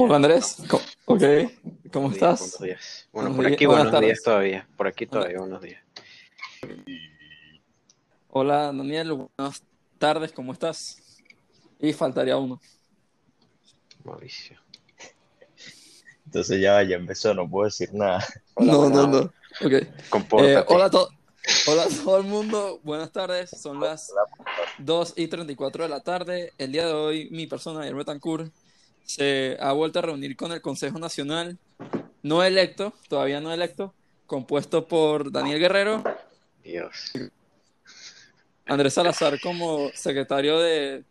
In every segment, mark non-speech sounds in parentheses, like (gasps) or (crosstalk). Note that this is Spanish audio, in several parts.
Hola Andrés, ¿Cómo, ok, ¿cómo Buenos días, estás? buenos días. Bueno, Buenos por días, aquí buenos días todavía. Por aquí todavía buenos días. Hola Daniel, buenas tardes, ¿cómo estás? Y faltaría uno. Mauricio. Entonces ya, ya empezó, no puedo decir nada. Hola, (laughs) no, no, no. Ok. Eh, hola, a to- hola a todo el mundo, buenas tardes. Son las 2 y 34 de la tarde. El día de hoy, mi persona, Hermes Betancourt, se ha vuelto a reunir con el Consejo Nacional, no electo, todavía no electo, compuesto por Daniel Guerrero, Dios. Andrés Salazar como secretario de,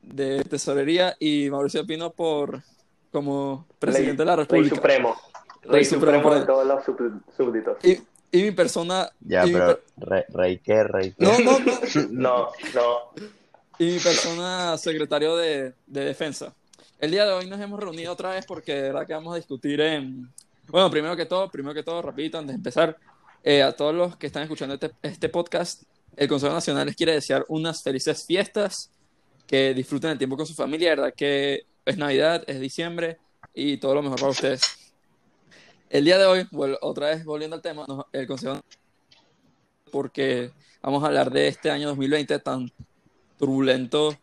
de Tesorería y Mauricio Pino por como presidente de la Rey República. Supremo. Rey Rey, Supremo Supremo, por- de todos los sub- súbditos. Y, y mi persona. Ya, y mi pero per- rey, rey qué, rey qué. no, no, no. (laughs) No, no. Y mi persona secretario de, de Defensa. El día de hoy nos hemos reunido otra vez porque de verdad que vamos a discutir en... Bueno, primero que todo, primero que todo, rapidito, antes de empezar, eh, a todos los que están escuchando este, este podcast, el Consejo Nacional les quiere desear unas felices fiestas, que disfruten el tiempo con su familia, verdad que es Navidad, es diciembre y todo lo mejor para ustedes. El día de hoy, vuel- otra vez volviendo al tema, el Consejo porque vamos a hablar de este año 2020 tan turbulento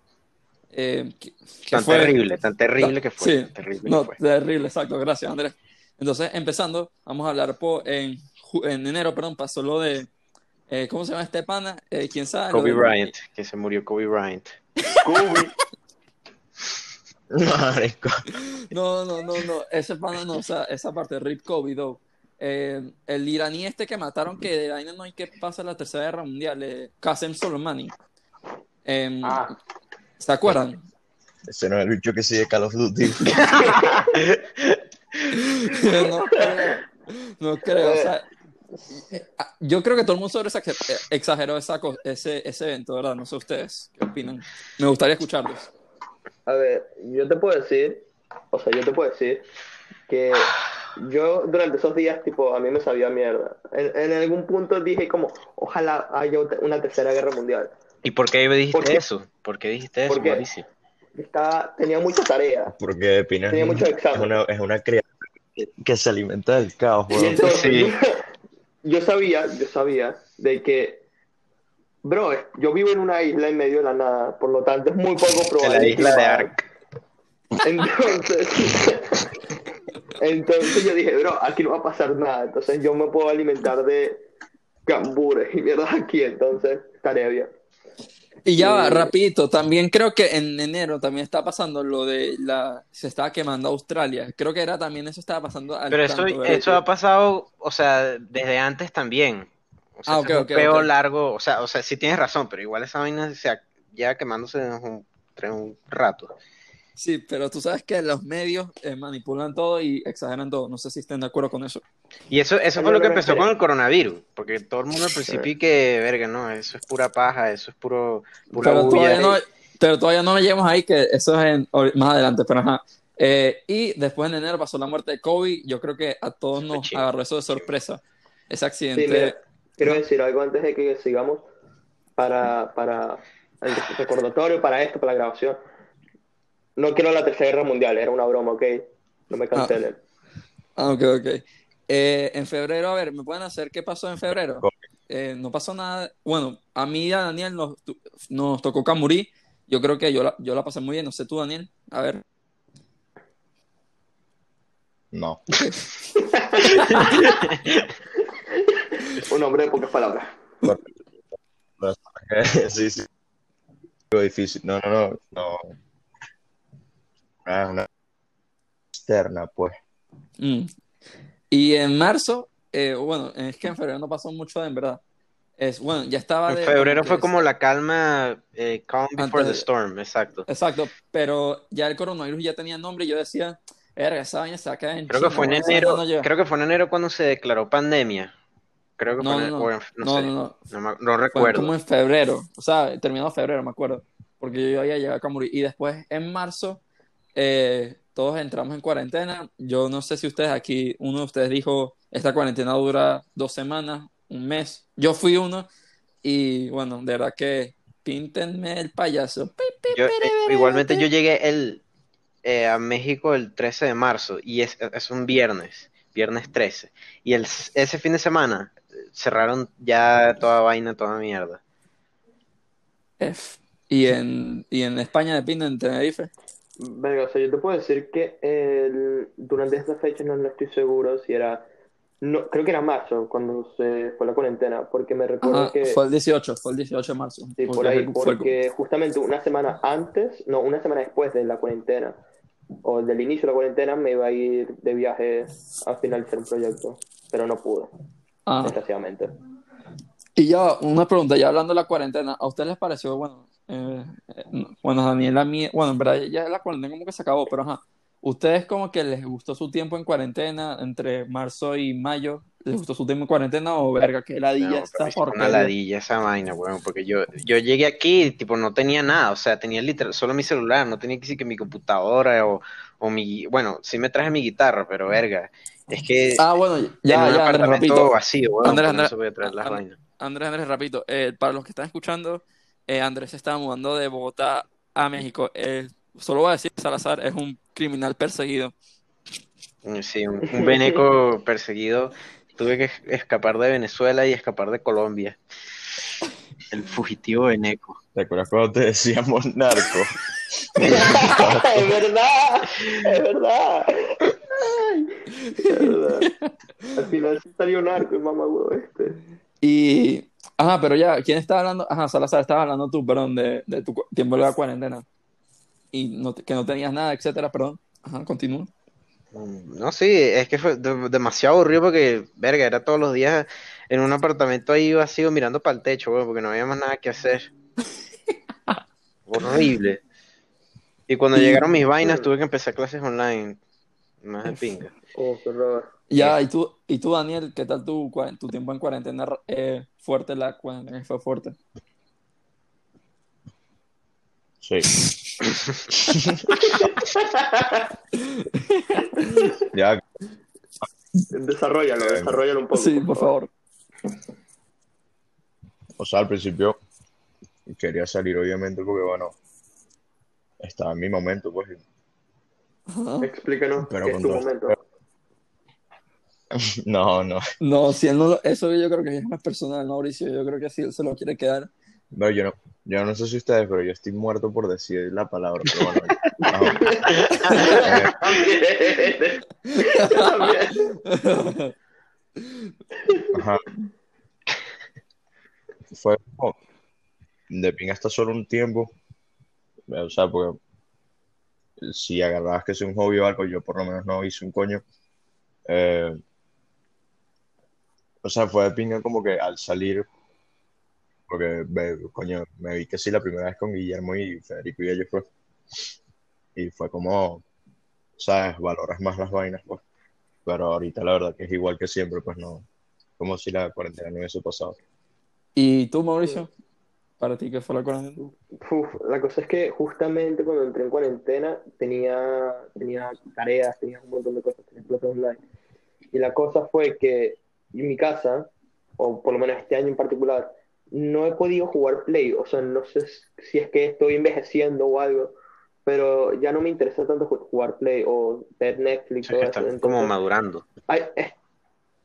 eh, que, que Tan fue. terrible, tan terrible que fue. Sí, tan terrible No, que fue. terrible, exacto, gracias Andrés. Entonces, empezando, vamos a hablar po- en, en enero, perdón, pasó lo de, eh, ¿cómo se llama este pana? Eh, ¿Quién sabe? Kobe de- Bryant, que se murió Kobe Bryant. Kobe. (laughs) Marico. No, no, no, no, ese pana no, o sea, esa parte, Rip Kobe, though. Eh, el iraní este que mataron, que de ahí no hay que pasa la tercera guerra mundial, eh, Qasem Soleimani. Em, Ah, ¿Se acuerdan? Ese no es el bicho que sigue Call of Duty. (laughs) no creo, no creo, o sea, eh, yo creo que todo el mundo sobre exageró esa co- ese, ese evento, ¿verdad? No sé ustedes, ¿qué opinan? Me gustaría escucharlos. a ver, yo te puedo decir, o sea, yo te puedo decir que yo durante esos días, tipo, a mí me sabía mierda. En, en algún punto dije como, ojalá haya una tercera guerra mundial. ¿Y por qué dijiste ¿Por qué? eso? ¿Por qué dijiste eso, ¿Por qué? Mauricio? Estaba, tenía mucha tarea. Porque Pino es, Tenía muchos es exámenes. una, es una criatura que, que se alimenta del caos, entonces Sí. yo sabía, yo sabía de que, bro, yo vivo en una isla en medio de la nada, por lo tanto es muy poco (laughs) En probable. la que isla de. Ark. Entonces, (laughs) entonces yo dije, bro, aquí no va a pasar nada. Entonces yo me puedo alimentar de cambures y mierda aquí, entonces estaría bien. Y ya va, Sí. rapidito, también creo que en enero también está pasando lo de la... Se estaba quemando Australia. Creo que era también eso estaba pasando al Pero eso, tanto, ¿verdad? eso ha pasado, o sea, desde antes también. O sea, Ah, es un peo largo, o sea, o sea, sí tienes razón, pero igual esa vaina se ha- ya quemándose desde un, tras un rato. Sí, pero tú sabes que los medios eh, manipulan todo y exageran todo. No sé si estén de acuerdo con eso. Y eso, eso fue lo que empezó con el coronavirus, porque todo el mundo al principio que, verga, no, eso es pura paja, eso es puro, pura Pero todavía, no, pero todavía no llegamos ahí, que eso es en- más adelante, pero ajá. Eh, y después en enero pasó la muerte de Kobe. Yo creo que a todos nos agarró eso de sorpresa. Ese Sí, accidente. mira, quiero decir algo antes de que sigamos para, para el recordatorio, para esto, para la grabación. No quiero la tercera guerra mundial, era una broma, ¿ok? No me cancelen. Ah, ok, ok. Eh, en febrero, a ver, ¿me pueden hacer qué pasó en febrero? Eh, no pasó nada. Bueno, a mí y a Daniel nos, nos tocó Camurí. Yo creo que yo la, yo la pasé muy bien. No sé tú, Daniel. A ver. No. (laughs) Un hombre de pocas palabras. (laughs) sí, sí. Difícil. No, no, no. no. Ah, una externa, pues. Mm. Y en marzo, eh, bueno, es que en febrero no pasó mucho, en verdad. Es, bueno, ya estaba En de- febrero que fue es- como la calma, eh, calm before the storm, exacto. Exacto, pero ya el coronavirus ya tenía nombre y yo decía, verga, esa vaina se va a caer en Creo que fue en enero, no llega". creo que fue en enero cuando se declaró pandemia. Creo que No, fue en, no, en- no no, sé, no, no. no Fue recuerdo. como en febrero, o sea, terminado febrero, me acuerdo, porque yo había llegado a Camurí. Y después, en marzo, eh, todos entramos en cuarentena. Yo no sé si ustedes aquí, uno de ustedes dijo, esta cuarentena dura dos semanas, un mes. Yo fui uno y bueno, de verdad que píntenme el payaso. Yo, eh, igualmente yo llegué el eh, a México el 13 de marzo y es, es un viernes, viernes 13. Y el, ese fin de semana eh, cerraron ya toda vaina, toda mierda. F. Y en, y en España de en Tenerife. Venga, o sea, yo te puedo decir que el- durante esta fecha no, no estoy seguro si era, no, creo que era marzo cuando se fue la cuarentena, porque me recuerdo Ajá, que, fue el 18, fue el 18 de marzo. sí, por Porque ahí, fue- porque justamente una semana antes, no, una semana después de la cuarentena, o del inicio de la cuarentena, me iba a ir de viaje a finalizar un proyecto, pero no pude, Ah, desgraciadamente. y ya, una pregunta, ya hablando de la cuarentena, ¿a ustedes les pareció, bueno, eh, eh, no, bueno, Daniela, bueno, en verdad ya la cuarentena como que se acabó, pero ajá, ¿ustedes como que les gustó su tiempo en cuarentena entre marzo y mayo? ¿Les gustó su tiempo en cuarentena o verga, que ladilla No, esta pero es una ladilla esa vaina, weón, porque yo, yo llegué aquí y tipo no tenía nada, o sea, tenía literal solo mi celular, no tenía que decir que mi computadora o, o mi, bueno, sí me traje mi guitarra, pero verga, es que Ah, bueno, en ya, un ya, Andrés, repito. vacío, weón, Andrés, por Andrés. Andrés, Andrés, repito, eh, para los que están escuchando, eh, Andrés se estaba mudando de Bogotá a México. Eh, solo voy a decir, Salazar es un criminal perseguido. Mm, Sí, un, un veneco (laughs) perseguido, tuve que es- escapar de Venezuela y escapar de Colombia. El fugitivo veneco. ¿Te acuerdas cuando te decíamos narco? (laughs) es verdad, es verdad. Ay, es verdad. Al final sí salió un arco, el mamá huevo este. Y, ajá, pero ya, ¿quién está hablando? Ajá, Salazar, estabas hablando tú, perdón, de, de tu tiempo de la cuarentena. Y no, que no tenías nada, etcétera, perdón. Ajá, continúa. Mm, No, sí, es que fue de- demasiado aburrido porque, verga, era todos los días en un apartamento ahí vacío mirando para el techo, weón, porque no había más nada que hacer. (laughs) Horrible. Y cuando llegaron mis vainas tuve que empezar clases online. Más de pinga. Oh, qué horror. Ya, y tú, y tú, Daniel, ¿qué tal tu, tu tiempo en cuarentena? Eh, fuerte la cuarentena, fue fuerte. Sí. (laughs) Ya, Desarrollalo, desarrollalo un poco. Sí, por favor. o sea, al principio quería salir, obviamente, porque, bueno, estaba en mi momento, pues. Explícanos Pero qué es tu todo- momento. (laughs) No, no. No, si él no lo- eso yo creo que es más personal, Mauricio. Yo creo que si él se lo quiere quedar. Pero yo no, yo no sé si ustedes, pero yo estoy muerto por decir la palabra. Pero bueno. También. Ajá. Fue como de pinga hasta solo un tiempo. O sea, porque si agarrabas que es un hobby o algo, yo por lo menos no hice un coño. Eh, o sea, fue de pinga como que al salir, porque ve- coño, me vi que sí la primera vez con Guillermo y Federico y ellos fue. Y fue como, sabes, valoras más las vainas, pues. Pero ahorita la verdad que es igual que siempre, pues no, como si la cuarentena no hubiese pasado. ¿Y tú, Mauricio? ¿Para ti qué fue la cuarentena? Uf, la cosa es que justamente cuando entré en cuarentena tenía, tenía tareas, tenía un montón de cosas, tenía clases online. Y la cosa fue que en mi casa, o por lo menos este año en particular, no he podido jugar Play. O sea, no sé si es que estoy envejeciendo o algo, pero ya no me interesa tanto ju- jugar Play o ver Netflix O sea, están como madurando. Ay, eh,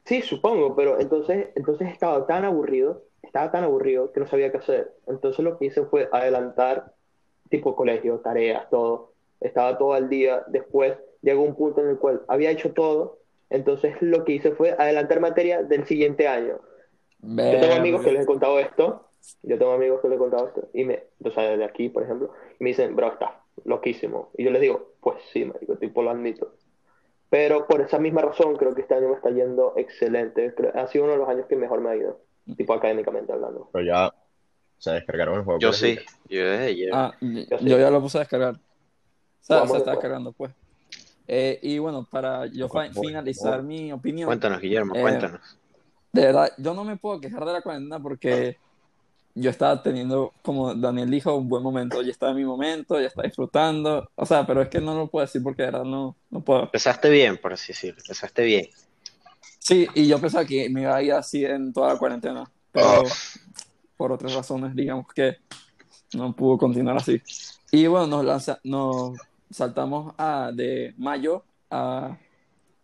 sí, supongo, pero entonces, entonces estaba tan aburrido, estaba tan aburrido que no sabía qué hacer. Entonces lo que hice fue adelantar, tipo colegio, tareas, todo. Estaba todo al día. Después llegó un punto en el cual había hecho todo. Entonces lo que hice fue adelantar materia del siguiente año. Yo tengo amigos que les he contado esto. Yo tengo amigos que les he contado esto. Y me, o sea, desde aquí, por ejemplo, y me dicen, bro, estás loquísimo. Y yo les digo, pues sí, marico, tipo lo admito. Pero por esa misma razón creo que este año me está yendo excelente. Creo- ha sido uno de los años que mejor me ha ido, tipo académicamente hablando. Pero ya se descargaron el juego. Yo sí, desde ayer. Ah, Yo sí. yo ya lo puse a descargar. O sea, se de está todo. descargando, pues. Eh, y bueno, para yo Bueno, finalizar bueno. mi opinión, Cuéntanos, Guillermo, Eh, cuéntanos. de verdad, yo no me puedo quejar de la cuarentena porque yo estaba teniendo, como Daniel dijo, un buen momento. Ya estaba en mi momento, ya estaba disfrutando. O sea, pero es que no lo puedo decir porque de verdad no, no puedo. Empezaste bien, por así decirlo. Empezaste bien. Sí, y yo pensaba que me iba a ir así en toda la cuarentena, pero por otras razones, digamos que no pudo continuar así. Y bueno, nos lanza, nos saltamos a, de mayo a,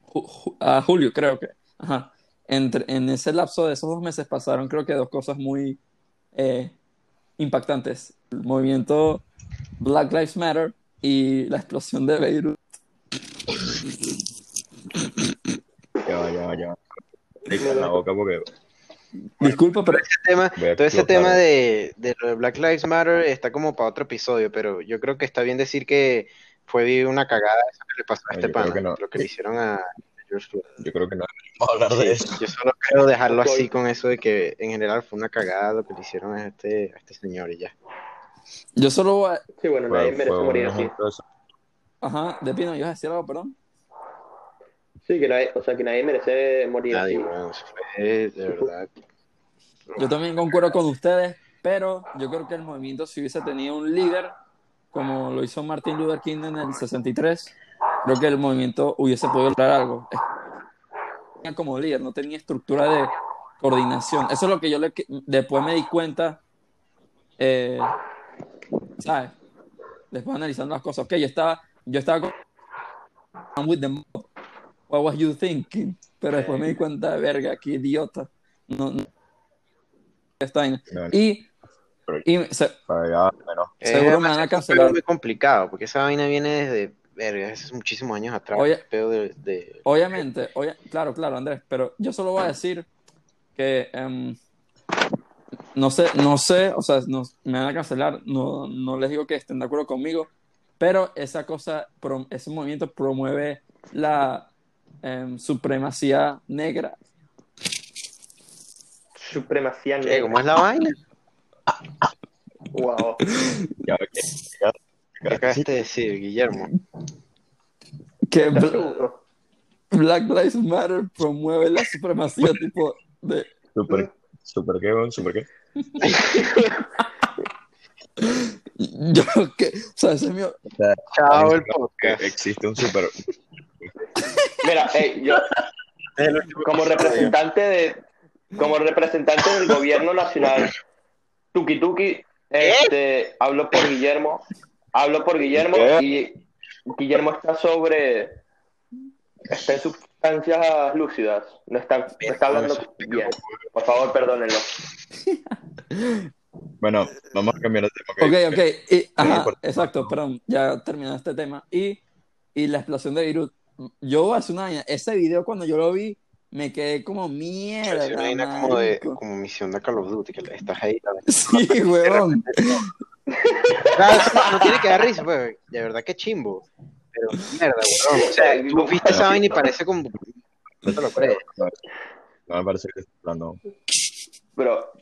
ju- ju- a julio, creo que. Ajá. Entre, en ese lapso de esos dos meses pasaron, creo que dos cosas muy eh, impactantes. El movimiento Black Lives Matter y la explosión de Beirut. Ya va, ya va, ya va. La boca porque Disculpa, pero Ese tema, todo ese tema de, de lo de Black Lives Matter está como para otro episodio, pero yo creo que está bien decir que fue una cagada eso que le pasó a No, este pana, no. lo que le hicieron a George Floyd. yo creo que no vamos a hablar de eso. Yo solo quiero dejarlo así con eso de que en general fue una cagada lo que le hicieron a este, a este señor y ya. yo solo voy a... Sí, bueno, nadie merece morir así. Ajá, de Pino, ¿ibas a decir algo, perdón? Sí, que nadie, o sea, que nadie merece morir Nadie, así. bueno, eso fue de verdad. Yo también concuerdo con ustedes, pero yo creo que el movimiento, si hubiese tenido un líder, como lo hizo Martin Luther King en el 63, creo que el movimiento hubiese podido lograr algo. Tenía Como líder, no tenía estructura de coordinación. Eso es lo que yo le- después me di cuenta, eh, ¿sabes? Después analizando las cosas. Ok, yo estaba, yo estaba con I'm with the mob. What was you thinking? Pero después me di cuenta, verga, qué idiota. No. No, Y, pero y se- para allá, menos. Seguro me van a Es cancelar. muy complicado, porque esa vaina viene desde, verga, hace muchísimos años atrás. Oye. el pedo de, de- obviamente, oye, claro, claro, Andrés, pero yo solo voy a decir que em, no sé, no sé, o sea, no- me van a cancelar, no, no les digo que estén de acuerdo conmigo, pero esa cosa, ese movimiento promueve la em, supremacía negra. Supremacía negra. ¿Cómo es la vaina? Wow. Ya, ¿Qué acabaste de decir, Guillermo? Que. Black Lives Matter promueve la supremacía tipo de... Super, super qué, weón, super qué. (laughs) Yo que, o sea, ese es mi, O sea, Chao el podcast. existe un super. Mira, hey, yo, como representante de como representante del gobierno nacional Tuki Tuki este hablo por Guillermo hablo por Guillermo ¿Qué? y Guillermo está sobre está en sustancias lúcidas no está, no está hablando bien por favor perdónenlo (laughs) Bueno, vamos a cambiar de tema. Ok, ok. Y, ajá, importante. exacto, perdón, ya terminó este tema. Y, y la explosión de Beirut. Yo hace una vaina, ese video cuando yo lo vi, me quedé como mierda. Parece una vaina como de marico". como misión de Call of Duty, que estás ahí. (laughs) Sí, huevón. No tiene que dar risa, pues. De verdad que chimbo. Pero mierda, weón. O sea, tú viste esa vaina y parece como. No te lo crees. No me parece que esté hablando. pero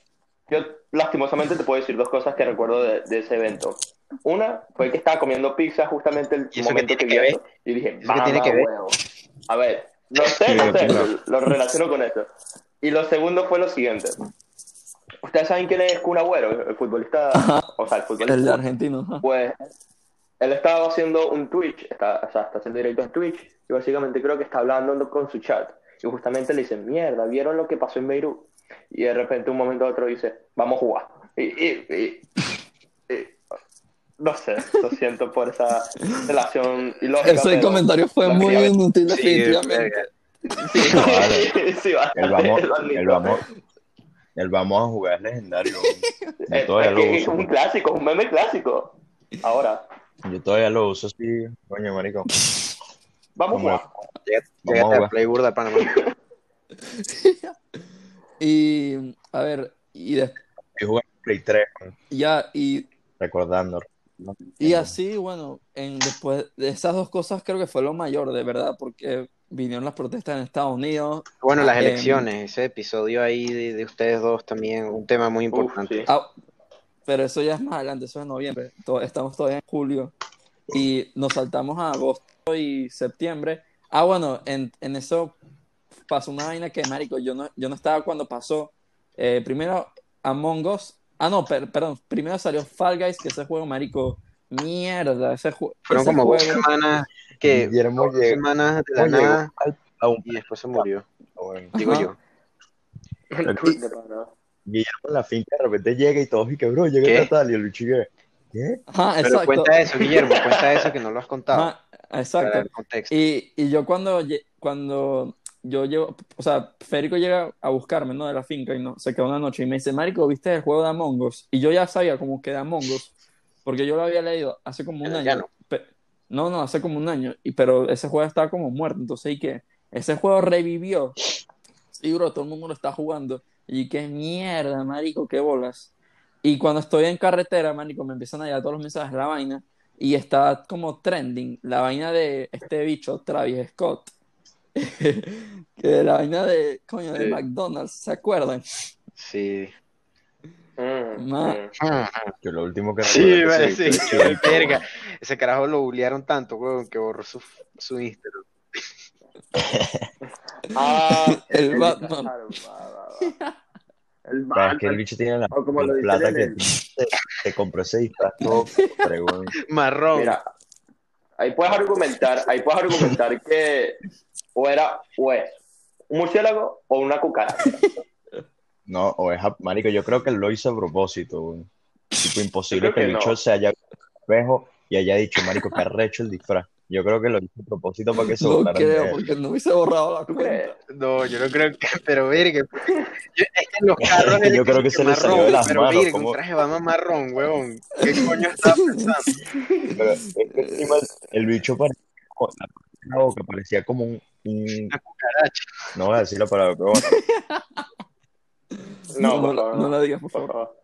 yo lastimosamente te puedo decir dos cosas que recuerdo de, de ese evento una fue que estaba comiendo pizza justamente el ¿Y eso momento tiene que que vi ver? eso y dije ¿Eso tiene "Mamá que ver?" huevo". a ver no sé no sé lo, lo relaciono con eso y lo segundo fue lo siguiente ustedes saben quién es Kun Agüero el futbolista o sea el El futbolista argentino. ajá. pues él estaba haciendo un Twitch, está, o sea, está haciendo directo en Twitch, y básicamente creo que está hablando con su chat. Y justamente le dicen, mierda, ¿vieron lo que pasó en Beirut? Y de repente, un momento a otro dice, vamos a jugar. Y, y- y- y- no sé, lo siento por esa relación ilógica. Ese pero comentario fue muy inútil, Sí, definitivamente. Sí, No, vale. (laughs) sí, El vamos, el vamos, el vamos a jugar es legendario. (laughs) Yo todavía es, lo es un clásico, es un meme clásico. Ahora, Yo todavía lo uso así, coño, marico. (laughs) vamos a jugar. Vamos a Llegate a jugar. Play Burda Panamá. Y, a ver, y de- Estoy jugando Play 3, man, ya, y, recordando. Y así, bueno, en, después de esas dos cosas creo que fue lo mayor, de verdad, porque vinieron las protestas en Estados Unidos. Bueno, las Em, elecciones, ese episodio ahí de, de ustedes dos también, un tema muy Uf, importante. sí. Ah, pero eso ya es más adelante, eso es en noviembre. Estamos todavía en julio y nos saltamos a agosto y septiembre. Ah, bueno, en, en eso pasó una vaina que, marico, yo no, yo no estaba cuando pasó. Eh, primero Among Us. Ah, no, per- perdón. Primero salió Fall Guys, que ese juego, marico, mierda. Ese, ju- Fueron ese como dos juego- semanas que Guillermo dos llegó, semanas de la nada al- a un y después se murió, bueno, digo yo. Guillermo en la finca de repente llega y todos y que bro, llega bicho que ¿Qué? Ajá, Pero exacto. cuenta eso, Guillermo, cuenta eso que no lo has (laughs) contado. Ajá, Para exacto. el contexto. Y, y yo cuando, cuando yo llevo, o sea, Federico llega a buscarme, ¿no? De la finca y no, se quedó una noche y me dice, Marico, ¿viste el juego de Among Us? Y yo ya sabía como que de Among Us, porque yo lo había leído hace como un año. Pe- no, no, hace como un año, y, pero ese juego estaba como muerto, entonces, ¿y qué? Ese juego revivió. Sí, bro, todo el mundo lo está jugando. Y qué mierda, marico, qué bolas. Y cuando estoy en carretera, marico, me empiezan a llegar todos los mensajes de la vaina y está como trending la vaina de este bicho, Travis Scott. (laughs) que la vaina de, coño, de Sí. McDonald's, ¿se acuerdan? Sí. Mm, Ma- mm. Yo lo último que Sí, vale, que sí, ese- qué (laughs) verga. Ese carajo lo bullearon tanto, weón, que borró su, su Instagram. (laughs) Ah, El Batman. Claro, va, va, va. El es que el Batman. bicho tiene la O como lo la dicen plata que el- se compró ese disfraz. Marrón. Mira, ahí puedes argumentar, ahí puedes argumentar que o era o es un murciélago o una cucaracha. (laughs) No, o es marico, yo creo que él lo hizo a propósito, güey. Tipo imposible que el que bicho no. se haya espejo y haya dicho, marico, que arrecho el disfraz. Yo creo que lo hizo a propósito para que se No de creo, él. porque no hubiese borrado la cuenta. No, yo no creo que, pero verga. Yo, es que en los (laughs) carros Yo creo que se le salió de las pero manos, verga, como- un traje Batman marrón, weón. ¿Qué coño estaba (laughs) pensando? Pero es que encima el, el bicho parecía como, la boca parecía como un, un- Una cucaracha. no voy a decir la palabra, pero bueno, (laughs) No, No, no, favor, no la digas, por por favor. favor.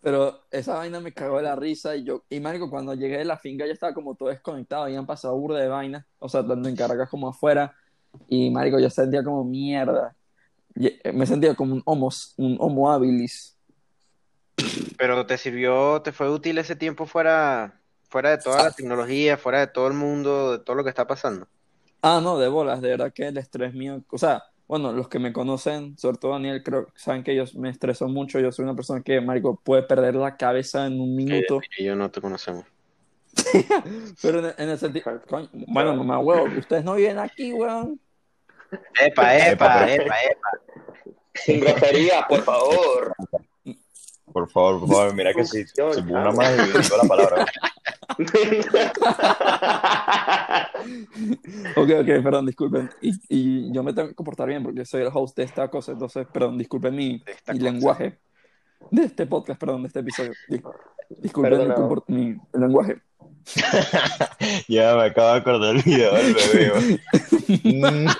Pero esa vaina me cagó de la risa y yo, y marico, cuando llegué de la finca ya estaba como todo desconectado, habían pasado burda de vainas, o sea, tanto en Caracas como afuera, y marico, yo sentía como mierda. Y- eh, Me sentía como un homo, un homo habilis. Pero te sirvió, te fue útil ese tiempo fuera, fuera de toda la tecnología, fuera de todo el mundo, de todo lo que está pasando. Ah, no, de bolas, de verdad que el estrés mío, o sea, bueno, los que me conocen, sobre todo Daniel, creo que saben que yo me estreso mucho, yo soy una persona que, marico, puede perder la cabeza en un minuto. Y yo no te conocemos. (laughs) Pero en, en el sentido, coño, bueno, mamá, huevo, ustedes no viven aquí, weón. Epa, epa, Epa, epa, epa. Sin grosería, por favor. (laughs) por favor, por favor, mira que si, si una más y digo la palabra. (laughs) Ok, ok, perdón, disculpen. Y, y yo me tengo que comportar bien porque soy el host de esta cosa, entonces, perdón, disculpen mi, lenguaje. De este podcast, perdón, de este episodio. Dis- disculpen mi, Perdonado. comport- mi lenguaje. (laughs) Ya me acabo de acordar el video del bebé. (laughs)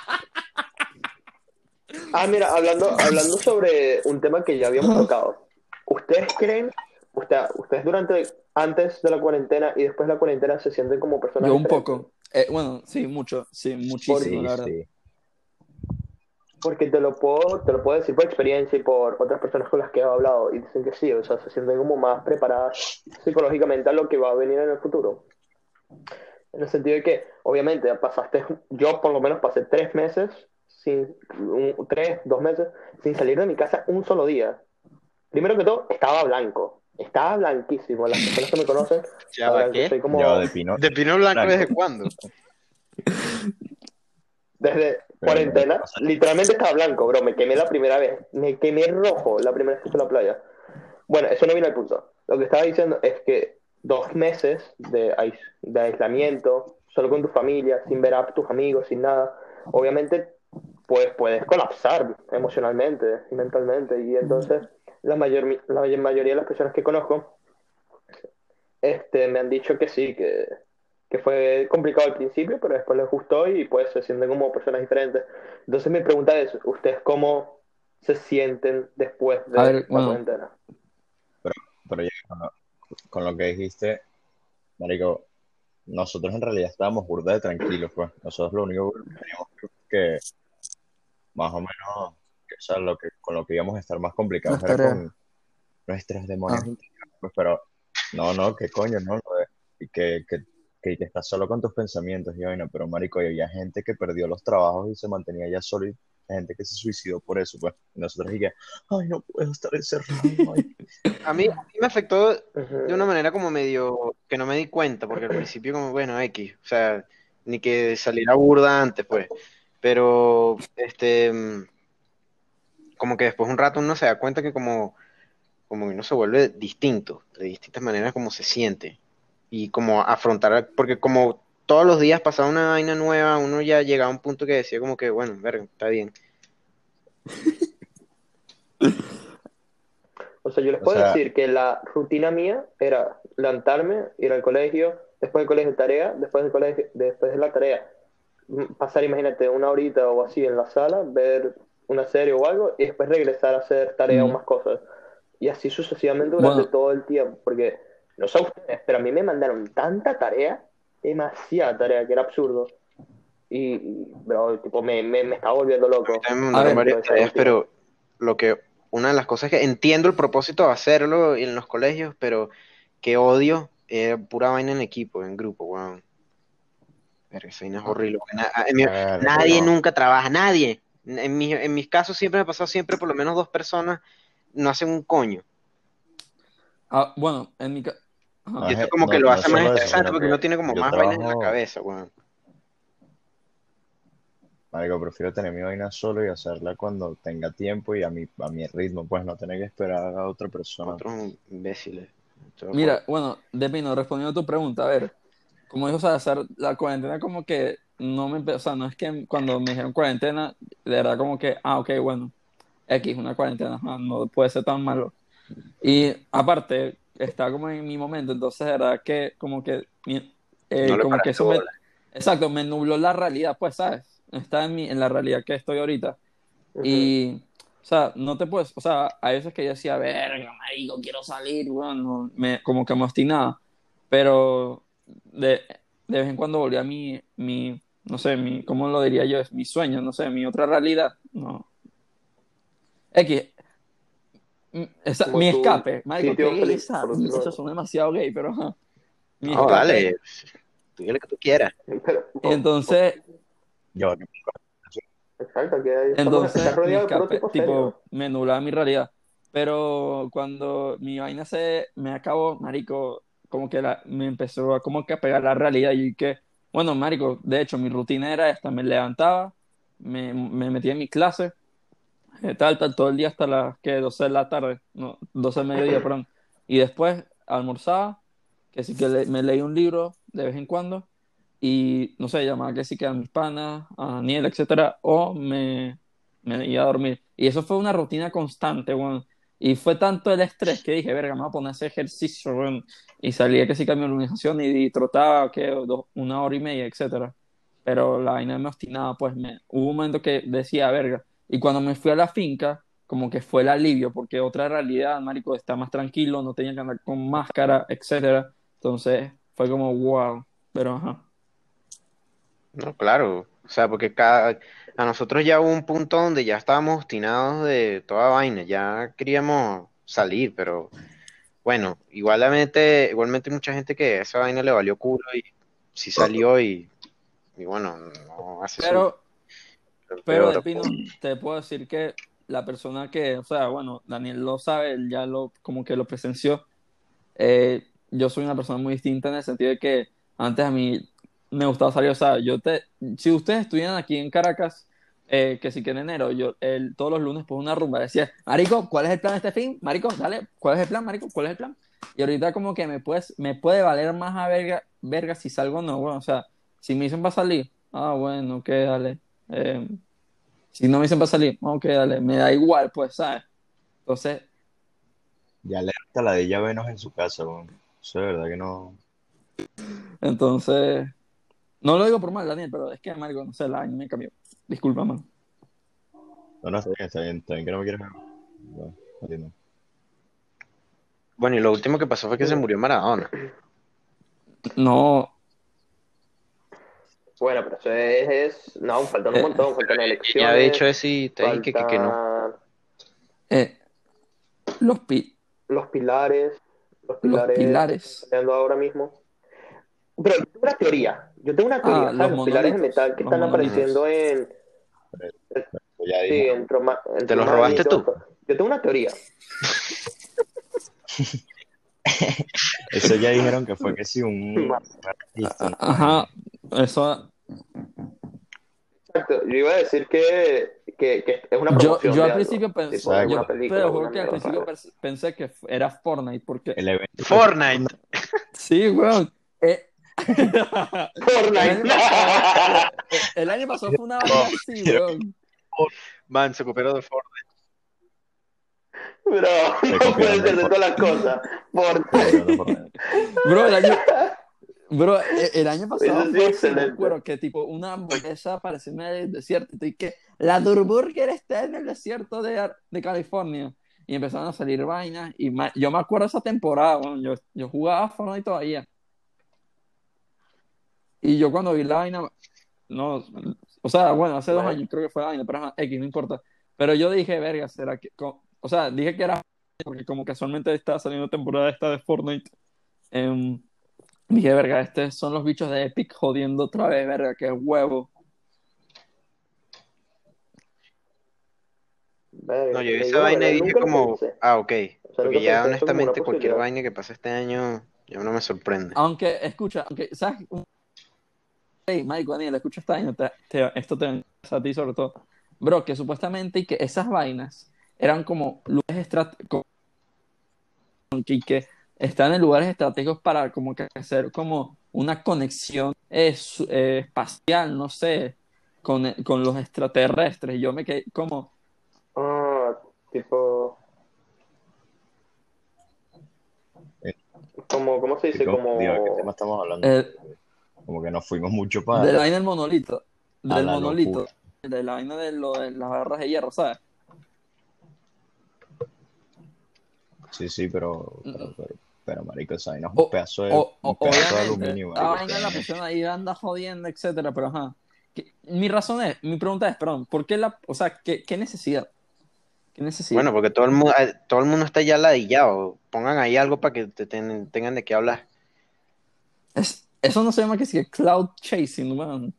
Ah, mira, hablando, hablando sobre un tema que ya habíamos tocado. ¿Ustedes creen, usted, ustedes durante, antes de la cuarentena y después de la cuarentena se sienten como personas Yo un diferentes? poco. Eh, bueno, sí, mucho, sí, muchísimo, sí, la verdad. sí. Porque te lo puedo, te lo puedo decir por experiencia y por otras personas con las que he hablado y dicen que sí, o sea, se sienten como más preparadas psicológicamente a lo que va a venir en el futuro. En el sentido de que, obviamente, pasaste, yo por lo menos pasé tres meses, sin, un- tres, dos meses, sin salir de mi casa un solo día. Primero que todo, estaba blanco, estaba blanquísimo. Las personas que me conocen (laughs) Ya ¿qué? soy como... De pino. ¿De Pino Blanco Blanco. desde cuándo? Desde Pero cuarentena, literalmente estaba blanco, bro. Me quemé la primera vez. Me quemé rojo la primera vez que fui a la playa. Bueno, eso no vino al punto. Lo que estaba diciendo es que dos meses de, ais- de aislamiento, solo con tu familia, sin ver a tus amigos, sin nada, obviamente pues puedes colapsar emocionalmente y mentalmente. Y entonces la, mayor, la mayor mayoría de las personas que conozco este, me han dicho que sí, que, que fue complicado al principio, pero después les gustó y pues se sienten como personas diferentes. Entonces mi pregunta es, ¿ustedes cómo se sienten después de A ver, la bueno. cuarentena? Pero ya con lo, con lo que dijiste, Marico, nosotros en realidad estábamos burda de tranquilos, pues. Nosotros lo único que teníamos que, más o menos, que, o sea, lo que, con lo que íbamos a estar más complicados Las era con nuestras demonios Ah. pues, pero no, no, qué coño, no, y que, que, que, que estás solo con tus pensamientos y vaina, pero Marico, y había gente que perdió los trabajos y se mantenía ya solo y gente que se suicidó por eso, pues. Y nosotros que, ay, no puedo estar encerrado, (laughs) ay". A mí, a mí me afectó de una manera como medio que no me di cuenta, porque al principio como, bueno, X, o sea, ni que saliera burda antes, pues, pero, este, mm, como que después un rato uno se da cuenta que como, como que uno se vuelve distinto, de distintas maneras como se siente. Y como afrontar, porque como todos los días pasaba una vaina nueva, uno ya llegaba a un punto que decía como que, bueno, verga, está bien. (laughs) O sea, yo les O puedo sea- decir que la rutina mía era levantarme, ir al colegio, después del colegio tarea, después del colegio, después de la tarea, pasar, imagínate, una horita o así en la sala, ver una serie o algo, y después regresar a hacer tarea o Mm. más cosas. Y así sucesivamente durante Bueno. todo el tiempo, porque no sé ustedes, pero a mí me mandaron tanta tarea, demasiada tarea, que era absurdo. Y, bro, tipo, me, me, me estaba volviendo loco. A mandaron ver, varias tareas, pero lo que, una de las cosas que entiendo el propósito de hacerlo en los colegios, pero que odio es pura vaina en equipo, en grupo, weón. Pero esa vaina es horrible. porque na- Verga, nadie no. nunca trabaja, nadie. En, mi- en mis casos siempre me ha pasado siempre por lo menos dos personas no hacen un coño. Ah, bueno, en mi ca- Ajá. No, Y es- esto como no- que lo no hace más interesante porque que uno tiene como más vainas en la trabajo- cabeza, weón. Marico, prefiero tener mi vaina solo y hacerla cuando tenga tiempo y a mi, a mi ritmo, pues no tener que esperar a otra persona. Otros imbéciles. Mira, bueno, Depino, respondiendo a tu pregunta, a ver, como dijo, o sea, hacer la cuarentena como que no me, o sea, no es que cuando me dijeron cuarentena, de verdad como que, ah, ok, bueno, X, una cuarentena, ajá, no puede ser tan malo. Y aparte, estaba como en mi momento, entonces de verdad que como que, eh, No como que eso me, exacto, me nubló la realidad, pues, ¿sabes? Está en mi, en la realidad que estoy ahorita. Y, o sea, no te puedes, o sea, hay veces que yo decía, verga, marico, quiero salir, bueno, me, como que me obstinaba, pero de, de vez en cuando volvía a mi, mi, no sé, mi, ¿cómo lo diría yo? Es mi sueño, no sé, mi otra realidad, no. X, esa- mi escape, marico, sitio qué gay feliz, esa- por decirlo eso así. suena demasiado gay, pero ajá. Mi No, escape. dale. Tú dile que tú quieras. Pero- Entonces, Yo, Exacto, que Entonces, estás mi rodeado de escape, tipo me nublaba mi realidad. Pero cuando mi vaina se me acabó, marico, como que la, me empezó a como que a pegar la realidad y que, bueno, marico, de hecho, mi rutina era esta, me levantaba, me, me metía en mi clase, eh, tal, tal, todo el día hasta las que 12 de la tarde, no, 12 del mediodía, (clears throat) perdón. Y después almorzaba, que sí que le- me leí un libro de vez en cuando y no sé, llamaba que sí que a mis panas, a Daniel, etcétera, o me, me iba a dormir. Y eso fue una rutina constante, weón. Y fue tanto el estrés que dije, verga, me voy a poner a hacer ejercicio. Y salía que sí que a mi organización y, y trotaba, que una hora y media, etcétera. Pero la vaina me obstinaba, pues me, hubo un momento que decía, verga. Y cuando me fui a la finca, como que fue el alivio, porque otra realidad, marico, está más tranquilo, no tenía que andar con máscara, etcétera. Entonces, fue como, wow. Pero, ajá. No, claro. O sea, porque cada, a nosotros ya hubo un punto donde ya estábamos obstinados de toda vaina, ya queríamos salir, pero bueno, igualmente, igualmente mucha gente que esa vaina le valió culo y sí salió y, y bueno, no hace su Pero, pero Pino, te puedo decir que la persona que, o sea, bueno, Daniel lo sabe, él ya lo, como que lo presenció. Eh, yo soy una persona muy distinta en el sentido de que antes a mí me gustaba salir, o sea, yo te, si ustedes estuvieran aquí en Caracas, eh, que si que en enero, yo el, todos los lunes por una rumba decía, Marico, ¿cuál es el plan de este fin? Marico, dale, ¿cuál es el plan, Marico? ¿Cuál es el plan? Y ahorita como que me puedes, me puede valer más a verga, verga si salgo o no, bueno, o sea, si me dicen va a salir, ah, bueno, ok, dale. Eh, si no me dicen va a salir, ok, dale, me da igual, pues, ¿sabes? Entonces, ya le la de ella venos en su casa, weón. Eso de verdad que no. entonces, no lo digo por mal, Daniel, pero es que, marico, no sé, el año me cambió. Disculpa, man. No, no, está bien, está bien, está bien que no me quieras. Bueno, entiendo. Bueno, y lo último que pasó fue que se murió Maradona. No, Bueno, pero eso es, es- no, faltan un Eh, montón, faltan elecciones. Ya había dicho eso y te dije que, que, que no. eh, los, pi- los pilares, los los pilares pilares. peleando ahora mismo. Pero una teoría, yo tengo una teoría, Ah, los Los pilares de metal que están monolitos. apareciendo en, ya sí, en Troma- en ¿Te los robaste tú? Yo tengo una teoría. (laughs) eso ya dijeron que fue que sí, un, (laughs) ¿no? Ajá, eso, Exacto, yo iba a decir que, que es una Yo, promoción yo de al algo, principio pensé, yo una película, que al principio pensé que era Fortnite, porque El evento. Fortnite. sí, weón. eh, el, (laughs) Fortnite. el año pasado fue una vaina así, weón. Man, se copió de Fortnite. Bro, no puede de ser de todas las cosas. Fortnite. Bro, el año, (laughs) bro, e- el año pasado sí fue me excelente. acuerdo que tipo una hamburguesa apareció en el desierto y que la Durburger está en el desierto de, de California y empezaron a salir vainas y ma- yo me acuerdo esa temporada, weón, yo, yo jugaba Fortnite todavía y yo cuando vi la vaina, no, o sea, bueno, hace dos años creo que fue la vaina, pero ajá, X, no importa, pero yo dije, verga, será que, o sea, dije que era (laughs) porque como casualmente estaba saliendo temporada esta de Fortnite. em, dije, verga, estos son los bichos de Epic jodiendo otra vez, verga, qué huevo. Verga, No, yo vi esa vaina y dije como, pensé. ah, ok. O sea, Porque ya honestamente cualquier vaina que pase este año ya no me sorprende. Aunque, escucha, aunque, ¿sabes? Hey, Mike, Daniel, escucha esta vaina, te- te- esto te a ti sobre todo. Bro, que supuestamente y que esas vainas eran como lugares estratégicos y que están en lugares estratégicos para como que hacer como una conexión eh, espacial, no sé, con, con los extraterrestres. Yo me quedé como, Ah, tipo. Eh. Como, ¿cómo se dice? Como. digo, ¿de qué tema estamos hablando? eh, Como que nos fuimos mucho de la para. vaina del monolito, del la monolito, locura. de la vaina de, lo, de las barras de hierro, ¿sabes? Sí, sí, pero. Pero, pero, pero, marico, esa vaina es O- un pedazo de, O- un o- pedazo de aluminio, la marico. vaina la pusieron ahí, anda jodiendo, etcétera, pero ajá. Mi razón es, mi pregunta es, perdón, ¿por qué la, o sea, qué, qué necesidad? ¿Qué necesidad? Bueno, porque todo el mundo, eh, todo el mundo está ya ladillado. Pongan ahí algo para que te ten- tengan de qué hablar. Es- eso no se llama que sí, cloud chasing, man.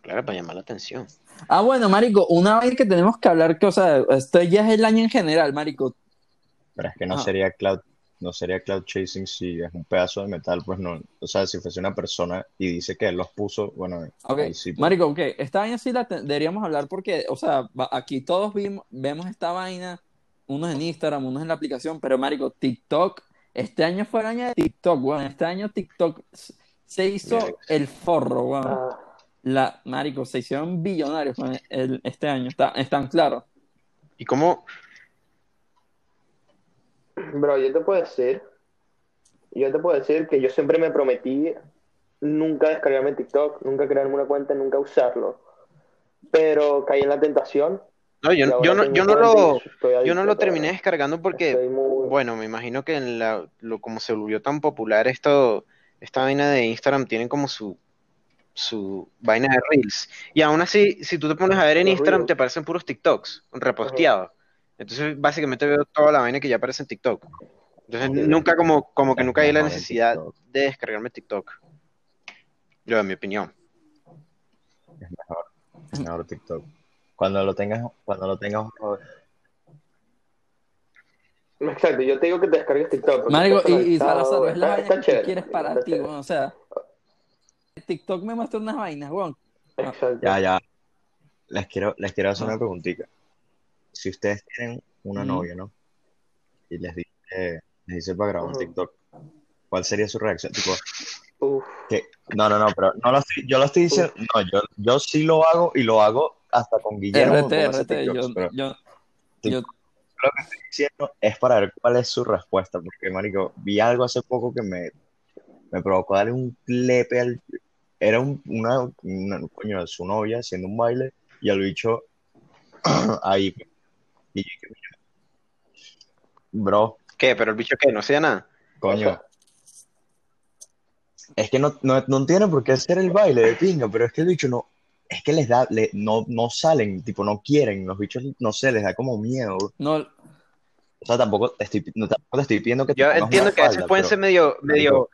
Claro, para llamar la atención. Ah, bueno, marico, una vaina que tenemos que hablar, que, o sea, esto ya es el año en general, marico. Pero es que no Ajá. sería cloud, no sería cloud chasing si es un pedazo de metal, pues no. O sea, si fuese una persona y dice que él los puso, bueno, Ok, ahí sí. pues. marico, ok, esta vaina sí la deberíamos hablar porque, o sea, aquí todos vimos, vemos esta vaina, unos en Instagram, unos en la aplicación, pero marico, TikTok, este año fue el año de TikTok, weón, este año TikTok se hizo el forro, weón. Ah, La, marico, se hicieron billonarios el- este año, está, están claros. ¿Y cómo? bro, yo te puedo decir. Yo te puedo decir que yo siempre me prometí nunca descargarme TikTok, nunca crearme una cuenta, nunca usarlo. Pero caí en la tentación. No, yo, no, yo no lo, yo no lo terminé descargando porque, muy- bueno, me imagino que en la, lo, como se volvió tan popular esto, esta vaina de Instagram tienen como su, su vaina de Reels. Y aún así, si tú te pones a ver en Instagram, te aparecen puros TikToks reposteados. Entonces, básicamente veo toda la vaina que ya aparece en TikTok. Entonces, nunca como, como que nunca hay la necesidad de descargarme TikTok. Yo, en mi opinión. Es mejor, es mejor TikTok. Cuando lo tengas, cuando lo tengas, (laughs) Exacto, yo te digo que te descargues TikTok. Marico, y, y Salazar, es la vaina que chévere, quieres para ti, weón, o sea, TikTok me muestra unas vainas, weón. Exacto. ya, ya. Les quiero, les quiero hacer Ah. una preguntita. Si ustedes tienen una novia, ¿no? Y les dice, les dice para grabar un. TikTok, ¿cuál sería su reacción? Tipo, Uf, que, no, no, no, pero no lo estoy, yo lo estoy diciendo, no, yo, yo sí lo hago y lo hago hasta con Guillermo. RT, RT, yo, yo, yo, lo que estoy diciendo es para ver cuál es su respuesta, porque, marico, vi algo hace poco que me, me provocó darle un clepe al... Era un, una, una- coño, su novia haciendo un baile y al bicho (clears throat) ahí. Y bro, ¿Qué? ¿Pero el bicho qué? ¿No hacía nada? coño. Es que no, no, no tiene por qué hacer el baile de pinga, pero es que el bicho no, es que les da, le- no, no salen, tipo, no quieren, los bichos, no sé, les da como miedo. no, O sea, tampoco te estoy, no, tampoco te estoy pidiendo que te Yo pongas entiendo que a veces falda, pueden ser medio, medio,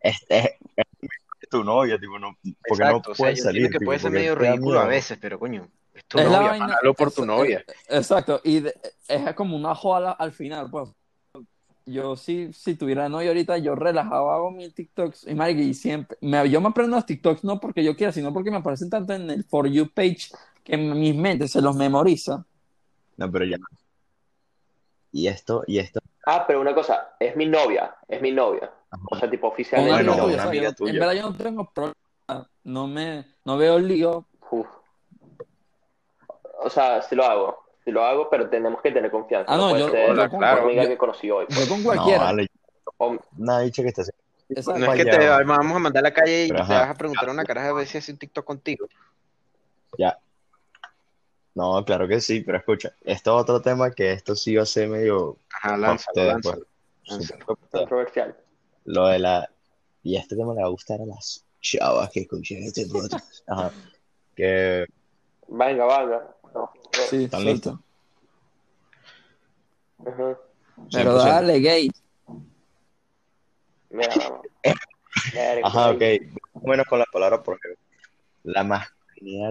es, es- es tu novia, tipo, no, porque no exacto, o sea, puedes yo salir, entiendo que tipo, puede ser medio te ridículo a veces, pero coño, es tu es la novia, vaina, por tu novia. exacto, y de- es como una joda al final, pues. Yo sí, si tuviera novia ahorita, yo relajado hago mis TikToks y marico, y siempre, me, yo me aprendo los TikToks no porque yo quiera, sino porque me aparecen tanto en el For You page que en mis mentes se los memoriza. No, pero ya. Y esto, y esto. Ah, pero una cosa, es mi novia, es mi novia. O sea, tipo Una oficialmente. Bueno, amiga no. tuya, una o sea, En verdad yo no tengo problema. No me, no veo el lío. Uf. O sea, sí lo hago, lo hago, pero tenemos que tener confianza. Ah, no, puede yo- ser yo con- una amiga yo- que conocí hoy. Yo con No, cualquiera. vale. Dicho que estés. Exacto. No es que te vamos a mandar a la calle y Pero, te ajá. vas a preguntar a una caraja a ver si hace un TikTok contigo. Ya. No, claro que sí, pero escucha, esto es otro tema que esto sí va a ser medio Ajá, lánzalo, ustedes, lánzalo. pues. lánzalo. Controversial. Lo de la. Y este tema le va a gustar a las chavas que escuchen este podcast. Ajá. Que. Venga, venga. No. Sí, ¿Están. Ujú. Pero 100%. dale, gay. Mira, vamos. Ajá, ok. Bueno, con la palabra, por ejemplo. La masculinidad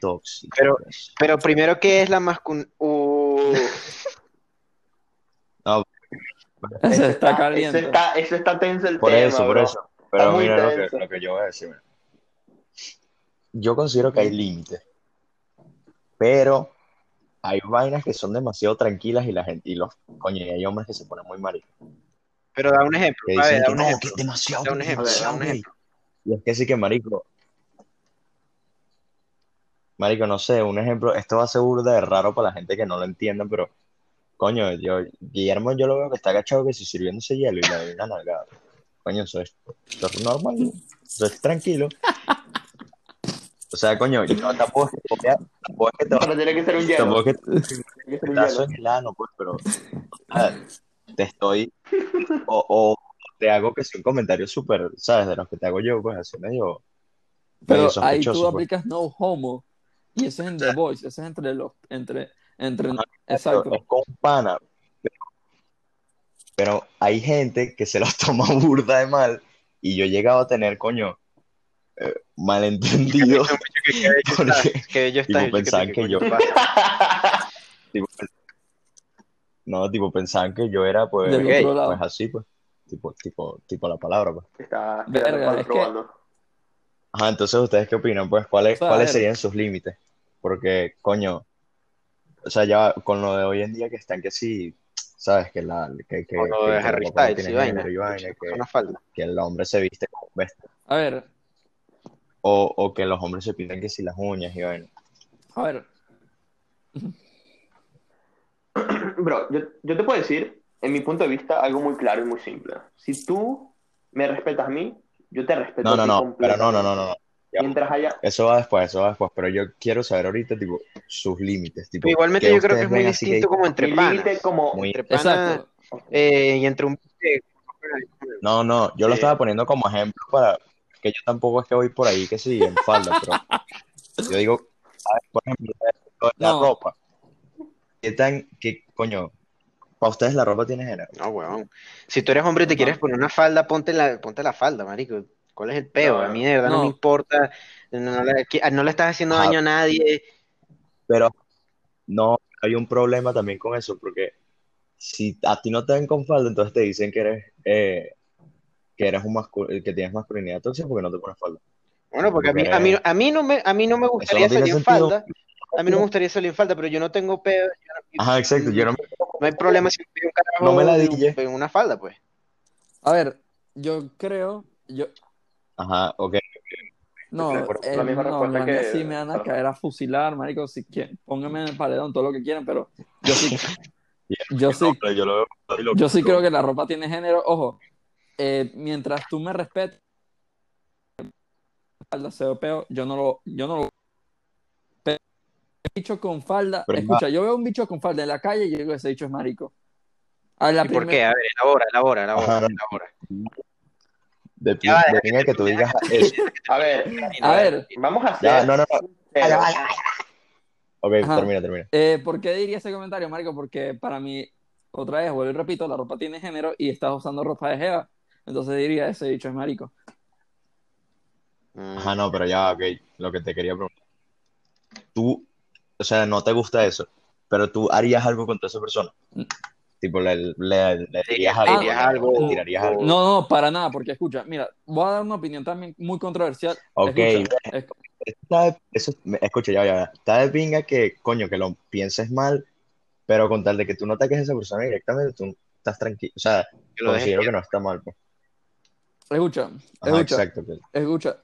tóxica. Pero- pues. Pero primero, ¿qué es la mascun... Uh, Ese Eso está Eso caliente. está, eso está tenso el Por tema, eso, por bro. eso. Pero muy mira lo que, lo que yo voy a decir. mira. Yo considero que hay límites. Pero hay vainas que son demasiado tranquilas y la gente, y los, coño, y hay hombres que se ponen muy maricos. pero da un ejemplo. Que ver, da que un no, ejemplo. que es demasiado, Da un ejemplo, demasiado da un ejemplo. Y es que sí que marico. Marico, no sé, un ejemplo, esto va a ser burda de raro para la gente que no lo entienda, pero coño, yo, Guillermo yo lo veo que está agachado que si sirviéndose hielo y le doy una nalgada. Coño, eso es, eso es normal, ¿no? eso es tranquilo. O sea, coño, yo tampoco es que te tampoco es que te tiene que ser un hielo. tampoco es que ano, pues, pero te estoy o, o te hago que sea un comentario súper, ¿sabes? De los que te hago yo, pues así medio, Pero medio ahí tú pues. aplicas no homo. Y ese es en The Voice, ese es entre los, entre, entre, Ajá, exacto. Es con pana. Pero, pero hay gente que se los (laughs) toma burda de mal y yo he llegado a tener, coño, eh, malentendido. Que Porque, bello tipo, está, ¿qué- pensaban que yo- (laughs) tipo, no, tipo, pensaban que yo era, pues, gay, lado. pues así, pues, tipo, tipo, tipo la palabra, pues. Está Verga, es que-. Ajá, entonces, ¿ustedes qué opinan? Pues, ¿cuáles, O sea, cuáles serían sus límites? Porque, coño, o sea, ya con lo de hoy en día que están que sí, ¿sabes? Que la, que, que, lo que- de Harry Styles y vaina. vaina, que, que el hombre se viste como un bestia. A ver, O, o que los hombres se pintan que si las uñas y vaina. a ver. (clears throat) Bro, yo, yo te puedo decir, en mi punto de vista, algo muy claro y muy simple. Si tú me respetas a mí, yo te respeto No, a no, ti no, pero no, no, no, no. Ya. Mientras haya... Eso va después, eso va después. Pero yo quiero saber ahorita, tipo, sus límites. Tipo, Igualmente ¿qué yo creo que es muy que distinto como entre panas. límite como... muy- Entre panas Exacto. eh, y entre un... No, no, yo lo estaba poniendo como ejemplo para que yo tampoco es que voy por ahí que sí, en falda, pero yo digo, por ejemplo, lo de la No. ropa. ¿Qué tan, qué, coño, para ustedes la ropa tiene género? No, weón. Si tú eres hombre y te quieres poner una falda, ponte la, ponte la falda, marico. ¿Cuál es el peo? No, A mí de verdad no, no. me importa. No, no le, que- no le estás haciendo Ajá. daño a nadie. Pero no, hay un problema también con eso, porque si a ti no te ven con falda, entonces te dicen que eres, eh, que eres un mascu- que tienes masculinidad tóxica porque no te pones falda. Bueno, porque a mí, a mí, a mí no me, a mí no me gustaría salir en falda. A mí no me gustaría salir en falda, pero yo no tengo no- Ajá, exacto, yo no, No hay problema si me pido un carajo No me la dille. en una falda, pues. A ver, yo creo, yo, ajá, ok, no, La misma eh, no, que- sí me van a caer a fusilar, marico, si quieren, pónganme en el paredón, todo lo que quieran, pero yo sí, (laughs) yo sí, yo sí creo que la ropa tiene género, ojo, eh, mientras tú me respetes, falda se peo, yo no lo, yo no lo, pero un bicho con falda, Pero escucha, yo veo un bicho con falda en la calle y yo digo, ese bicho es marico. A la ¿Y por qué? A ver, elabora, elabora, elabora, Ajá. elabora. de, Ya va, de niña que tú digas (laughs) eso. A ver, A ver, vamos a hacer... Ya, no, no, no. Pero- Ok, Ajá. termina, termina. Eh, ¿por qué diría ese comentario, Marco? Porque para mí, otra vez, vuelvo y repito, la ropa tiene género y estás usando ropa de jeva. Entonces diría, ese dicho es marico. Mm. Ajá, no, pero ya, ok, lo que te quería preguntar. Tú, o sea, no te gusta eso, pero tú harías algo contra esa persona. Mm. Tipo, le, le, le dirías algo, le- algo, le tirarías algo. No, no, para nada, porque escucha, mira, voy a dar una opinión también muy controversial. Ok, Escucha, es- está de, eso, escucha, ya, ya, ya, está de pinga que, coño, que lo pienses mal, pero con tal de que tú no ataques a esa persona directamente, tú estás tranquilo, o sea, Que lo considero que no está mal, pues. Escucha, Ajá, escucha, exacto. escucha.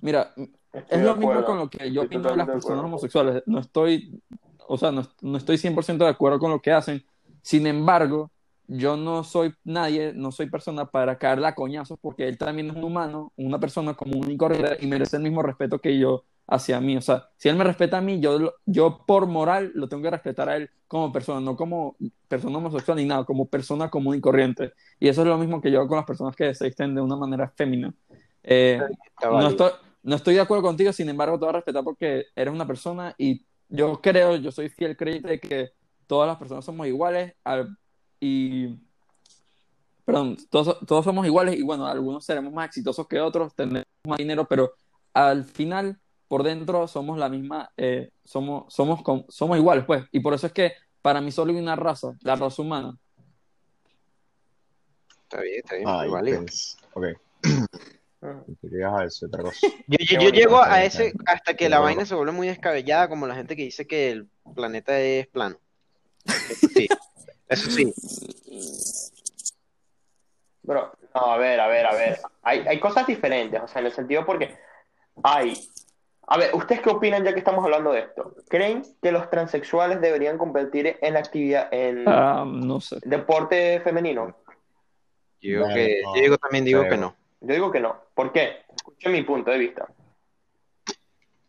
Mira, Estoy es lo mismo acuerdo. con lo que yo opino de las de personas homosexuales. No estoy, o sea, no, no estoy 100% de acuerdo con lo que hacen. Sin embargo, yo no soy nadie, no soy persona para caerle a coñazos porque él también es un humano, una persona común y corriente y merece el mismo respeto que yo hacia mí. O sea, si él me respeta a mí, yo, yo por moral lo tengo que respetar a él como persona, no como persona homosexual ni nada, como persona común y corriente. Y eso es lo mismo que yo hago con las personas que se visten de una manera fémina. Eh, no estoy, no estoy de acuerdo contigo, sin embargo, te voy a respetar porque eres una persona y yo creo, yo soy fiel creyente de que todas las personas somos iguales al- y, perdón, todos, todos somos iguales y bueno, algunos seremos más exitosos que otros, tendremos más dinero, pero al final, por dentro, somos la misma, eh, somos, somos, somos iguales, pues, y por eso es que para mí solo hay una raza, la raza humana. Está bien, está bien, Ay, válido. pues, ok, Ah. querías a decir otra cosa. Yo, llego a ese hasta que la bueno. vaina se vuelve muy descabellada, como la gente que dice que el planeta es plano. Eso sí, eso sí. Bro, no, a ver, a ver, a ver. Hay, hay cosas diferentes, o sea, en el sentido porque hay. A ver, ¿ustedes qué opinan ya que estamos hablando de esto? ¿Creen que los transexuales deberían competir en actividad, en Ah, no sé. deporte femenino? Yo digo Bueno, que, no, yo digo también digo creo. que no. Yo digo que no. ¿Por qué? Escuchen mi punto de vista.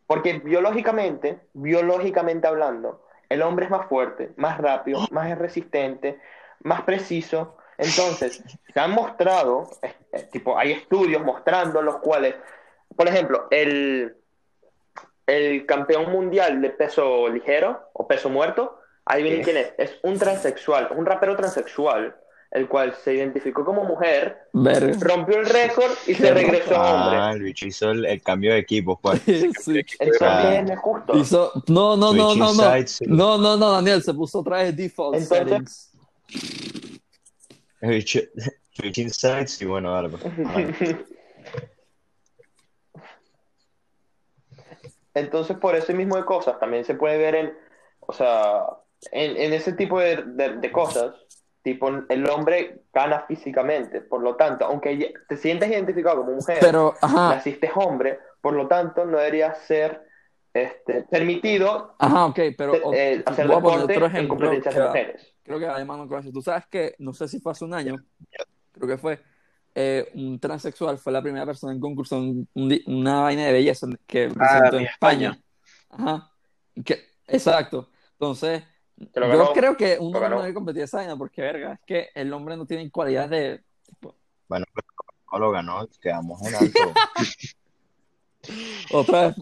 Porque biológicamente, biológicamente hablando, el hombre es más fuerte, más rápido, (gasps) más resistente, más preciso. Entonces, se han mostrado, eh, eh, tipo, hay estudios mostrando los cuales, por ejemplo, el, el campeón mundial de peso ligero o peso muerto, adivinen quién es. Es un transexual, un rapero transexual, el cual se identificó como mujer Verga. rompió el récord y se regresó hombre. Ah, el bicho hizo el, el cambio de equipo, pues. (laughs) Sí. Entonces Ah. no es justo. Hizo- No, no, no, no, no. sí. No, no, no, Daniel, se puso otra vez default Entonces- settings. El bicho, (laughs) switching sides, y bueno, dale, (laughs) pues. Vale. Entonces, por ese mismo de cosas, también se puede ver en, o sea, en, en ese tipo de, de- de cosas, tipo, el hombre gana físicamente, por lo tanto, aunque te sientas identificado como mujer, Pero, ajá, naciste hombre, por lo tanto, no debería ser este, permitido ajá, ok, pero eh, hacer deporte otro en ejemplo competencias que de mujeres. creo que va de mano con eso. Tú sabes que, no sé si fue hace un año, creo que fue, eh, un transexual fue la primera persona en concurso un una vaina de belleza que presentó en España. Ajá, que, exacto. Entonces, Que yo ganó. creo que uno Lo ganó. no debe competir esa vaina porque, verga, es que el hombre no tiene cualidades de... tipo, Bueno, pero como lo ganó, quedamos en (laughs) alto. otra vez,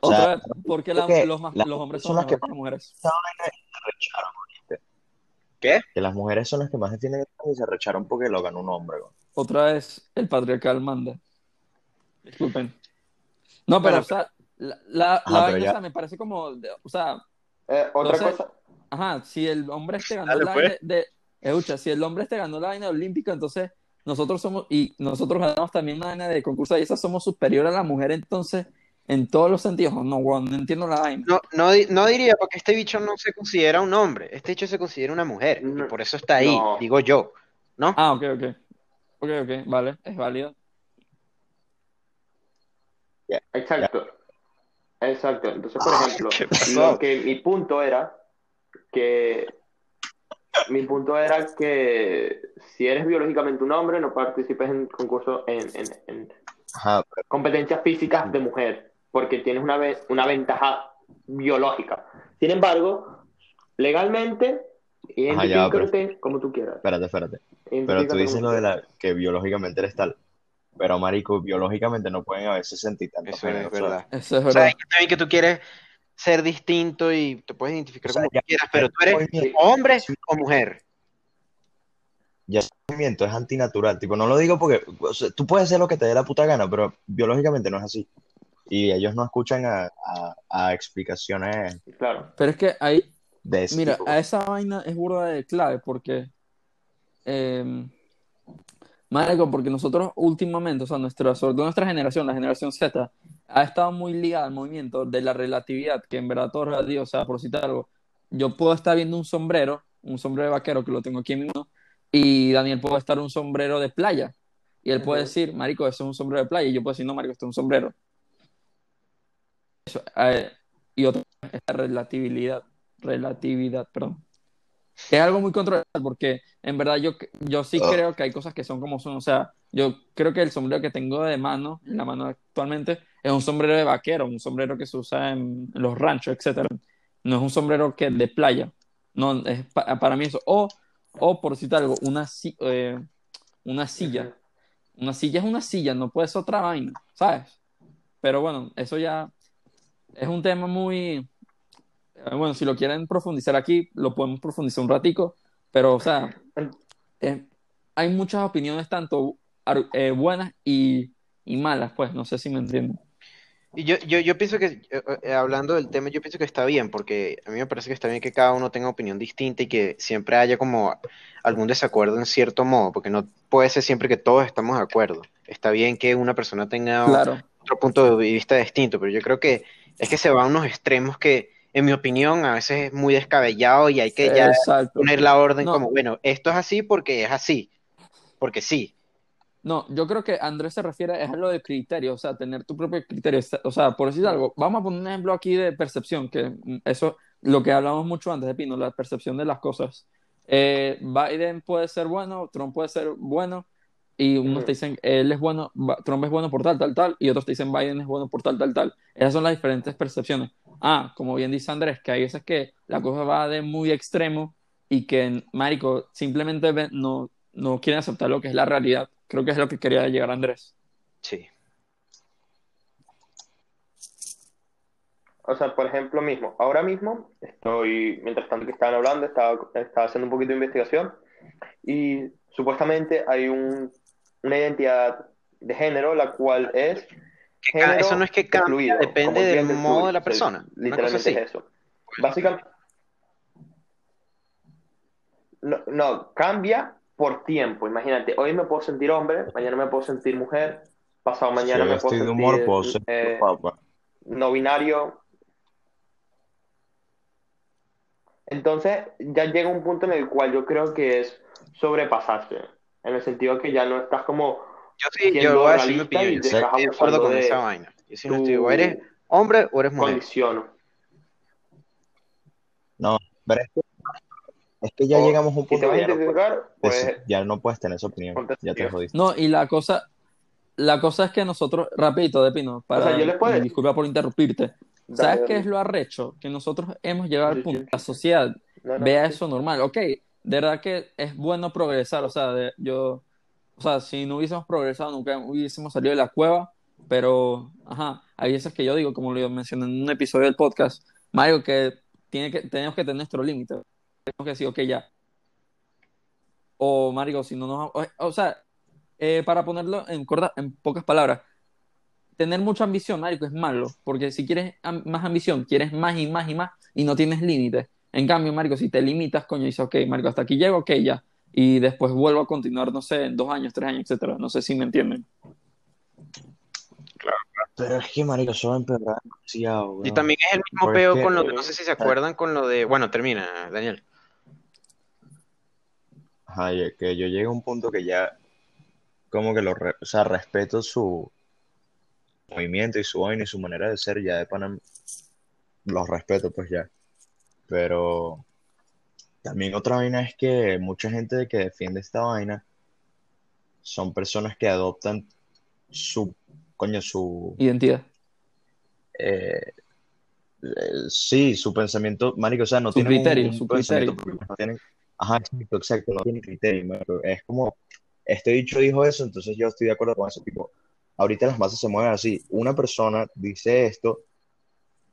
O sea, otra vez, porque la- los, más- hombres son son las que las mujeres. ¿Qué? Que las mujeres son las que más defienden y se recharon porque lo ganó un hombre. Otra vez el patriarcal manda. Disculpen. No, pero, Bueno, o sea, la, la, Ajá, la pero vaina, ya- o sea, me parece como, de- o sea, Eh, otra Entonces- cosa, ajá, si el hombre este ganó Dale, la pues. vaina de, escucha, si el hombre este ganó la vaina olímpica, entonces nosotros somos, y nosotros ganamos también la vaina de concurso y esas somos superior a la mujer, entonces, en todos los sentidos, no, weón, no entiendo la vaina. No, no, di- no diría porque este bicho no se considera un hombre, este bicho se considera una mujer y por eso está ahí, No. digo yo, ¿no? Ah, ok, ok. Ok, ok, vale, es válido. Exacto. Exacto. Entonces, por ejemplo, ¿Qué pasó? lo que mi punto era que mi punto era que si eres biológicamente un hombre, no participes en concursos en, en- en Ajá, pero competencias físicas de mujer, porque tienes una, ve- una ventaja biológica. Sin embargo, legalmente, Ajá, ya, pero- identifícate como tú quieras. espérate, espérate. Pero Identifícate tú dices lo de la que biológicamente eres tal. Pero, marico, biológicamente no pueden haber 60 y tantos Eso es verdad. Eso es O sea, que también que tú quieres ser distinto y te puedes identificar O sea, como ya- tú quieras, pero tú eres Sí. hombre o mujer. Ya ese movimiento es antinatural. Tipo, no lo digo porque o sea, tú puedes hacer lo que te dé la puta gana, pero biológicamente no es así. Y ellos no escuchan a, a- a explicaciones Claro. Pero es que ahí, de ese Mira, tipo. a esa vaina es burda de clave porque, eh, marico, porque nosotros últimamente, o sea, nuestra, sobre todo nuestra generación, la generación Z, ha estado muy ligada al movimiento de la relatividad, que en verdad todo es o sea, por citar algo, yo puedo estar viendo un sombrero, un sombrero de vaquero que lo tengo aquí en mi mano, y Daniel puede estar un sombrero de playa, y él puede decir, marico, eso es un sombrero de playa, y yo puedo decir, no, marico, esto es un sombrero. Eso, eh, y otra es la relatividad, relatividad, perdón. Es algo muy controversial porque en verdad yo, yo sí Ah. creo que hay cosas que son como son. O sea, yo creo que el sombrero que tengo de mano, en la mano actualmente, es un sombrero de vaquero, un sombrero que se usa en, en los ranchos, etcétera. No es un sombrero que de playa. No, es pa- para mí eso. O, o por citar algo, una, si- eh, una silla. Una silla es una silla, no puede ser otra vaina, ¿sabes? Pero bueno, eso ya es un tema muy... eh, Bueno, si lo quieren profundizar aquí, lo podemos profundizar un ratico, pero, o sea, eh, hay muchas opiniones, tanto eh, buenas y, y malas, pues, no sé si me entienden. Y yo, yo, yo pienso que, eh, hablando del tema, yo pienso que está bien, porque a mí me parece que está bien que cada uno tenga opinión distinta y que siempre haya como algún desacuerdo en cierto modo, porque no puede ser siempre que todos estamos de acuerdo. Está bien que una persona tenga Claro, otro punto de vista distinto, pero yo creo que es que se van a unos extremos que, en mi opinión, a veces es muy descabellado y hay que ya exacto. poner la orden No. como, bueno, esto es así porque es así, porque sí. No, yo creo que Andrés se refiere a lo de criterio, o sea, tener tu propio criterio. O sea, por decir algo, vamos a poner un ejemplo aquí de percepción, que eso, lo que hablamos mucho antes de Pino, la percepción de las cosas. Eh, Biden puede ser bueno, Trump puede ser bueno, y unos te dicen, él es bueno, Trump es bueno por tal, tal, tal, y otros te dicen, Biden es bueno por tal, tal, tal. Esas son las diferentes percepciones. Ah, como bien dice Andrés, que hay veces que la cosa va de muy extremo y que, marico, simplemente no, no quieren aceptar lo que es la realidad. Creo que es lo que quería llegar Andrés. Sí. O sea, por ejemplo, mismo, ahora mismo estoy, mientras tanto que estaban hablando, estaba, estaba haciendo un poquito de investigación y supuestamente hay un, una identidad de género, la cual es género eso no es que cambia, depende del modo de la persona. Literalmente es eso. Básicamente, no, no, cambia por tiempo. Imagínate, hoy me puedo sentir hombre, mañana me puedo sentir mujer, pasado mañana hoy me puedo de humor, sentir puedo ser eh, no binario. Entonces ya llega un punto en el cual yo creo que es sobrepasarse, en el sentido que ya no estás como Yo sí, yo voy a decir mi opinión. y Yo estoy de acuerdo con de esa vaina. Yo sí no estoy, o eres hombre o eres mujer. condición. No, pero es que, es que ya O llegamos a un si te punto vas a ya no, puedes, identificar, pues deci- ya no puedes tener esa opinión. Ya te jodiste. No, y la cosa, la cosa es que nosotros, rapidito, de Pino, O para, sea, yo les puedo disculpa por interrumpirte, dale, ¿sabes qué es lo arrecho? Que nosotros hemos llegado al punto, la sociedad No, no, vea eso normal. Ok, de verdad que es bueno progresar, o sea, yo, o sea, si no hubiésemos progresado, nunca hubiésemos salido de la cueva, pero, ajá, hay veces que yo digo, como lo mencioné en un episodio del podcast, Mario, que, tiene que tenemos que tener nuestro límite. Tenemos que decir, ok, ya. O, Mario, si no nos... O, sea, eh, para ponerlo en, corta, en pocas palabras, tener mucha ambición, marico, es malo, porque si quieres más ambición, quieres más y más y más y no tienes límites. En cambio, marico, si te limitas, coño, dices, ok, marico, hasta aquí llego, ok, ya. Y después vuelvo a continuar, no sé, en dos años, tres años, etcétera. No sé si me entienden. Pero es que, marico, eso va a empeorar demasiado, Y también es el mismo peo que, con lo de, no sé si se acuerdan con lo de, bueno, termina, Daniel. ajá, y que yo llegué a un punto que ya, como que lo, re- o sea, respeto su movimiento y su vaina y su manera de ser, ya de pana, los respeto, pues ya. Pero también otra vaina es que mucha gente que defiende esta vaina son personas que adoptan su, coño, su, Identidad. eh, eh, sí, su pensamiento, marico, o sea, no Su tienen criterio, un su pensamiento criterio. no tienen, ajá, exacto, exacto, no tienen criterio, marico. Es como, este dicho dijo eso, entonces yo estoy de acuerdo con eso, tipo, ahorita las masas se mueven así, una persona dice esto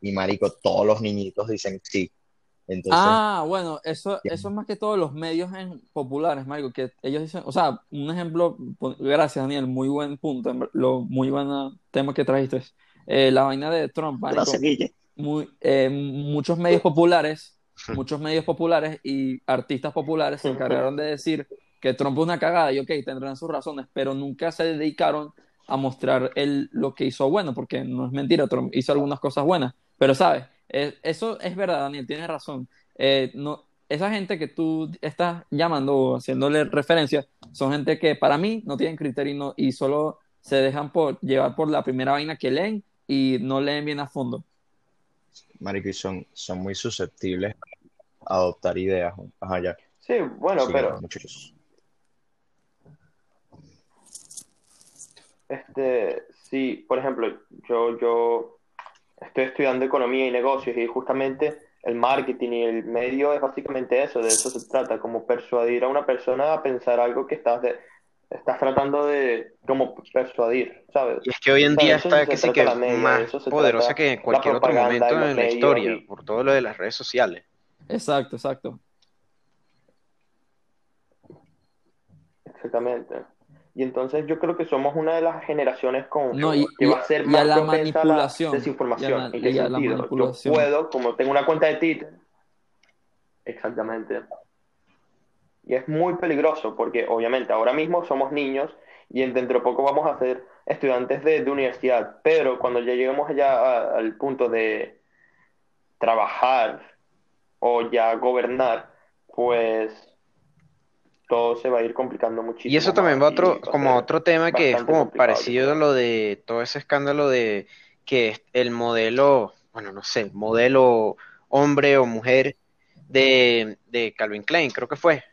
y marico, todos los niñitos dicen sí, entonces, Ah, bueno, eso, eso es más que todos los medios en- populares, Marico, que ellos dicen, o sea, un ejemplo, gracias Daniel, muy buen punto, lo muy buen tema que trajiste. Eh, la vaina de Trump, Guille. muy, eh, muchos medios populares, (laughs) muchos medios populares y artistas populares se encargaron de decir que Trump es una cagada y ok, tendrán sus razones, pero nunca se dedicaron a mostrar el, lo que hizo bueno, porque no es mentira, Trump hizo algunas cosas buenas, pero sabes, Eh, eso es verdad, Daniel, tienes razón. Eh, no, esa gente que tú estás llamando o haciéndole referencia son gente que para mí no tienen criterio y, no- y solo se dejan por, llevar por la primera vaina que leen y no leen bien a fondo. Marico, y son, son muy susceptibles a adoptar ideas. Ajá, ya. Sí, bueno, Sí, pero muchachos. Este, sí, por ejemplo, yo, yo estoy estudiando economía y negocios y justamente el marketing y el medio es básicamente eso, de eso se trata, como persuadir a una persona a pensar algo que estás, de, estás tratando de como persuadir, ¿sabes? Y es que hoy en día está que sí trata que la media, más eso se poderosa que en cualquier otro momento en la historia, y- por todo lo de las redes sociales. Exacto, exacto. Exactamente. Y entonces yo creo que somos una de las generaciones con No, y- que y- va a ser y a más la propensa a la manipulación. desinformación. Y a la- ¿En qué sentido? Yo manipulación. puedo, como tengo una cuenta de Twitter, exactamente. Y es muy peligroso porque obviamente ahora mismo somos niños y en- dentro de poco vamos a ser estudiantes de, de universidad, pero cuando ya lleguemos allá al punto de trabajar o ya gobernar, pues todo se va a ir complicando muchísimo Y eso también va otro, como otro tema que es como parecido a lo de todo ese escándalo de que el modelo, bueno, no sé, modelo hombre o mujer de, de Calvin Klein, creo que fue,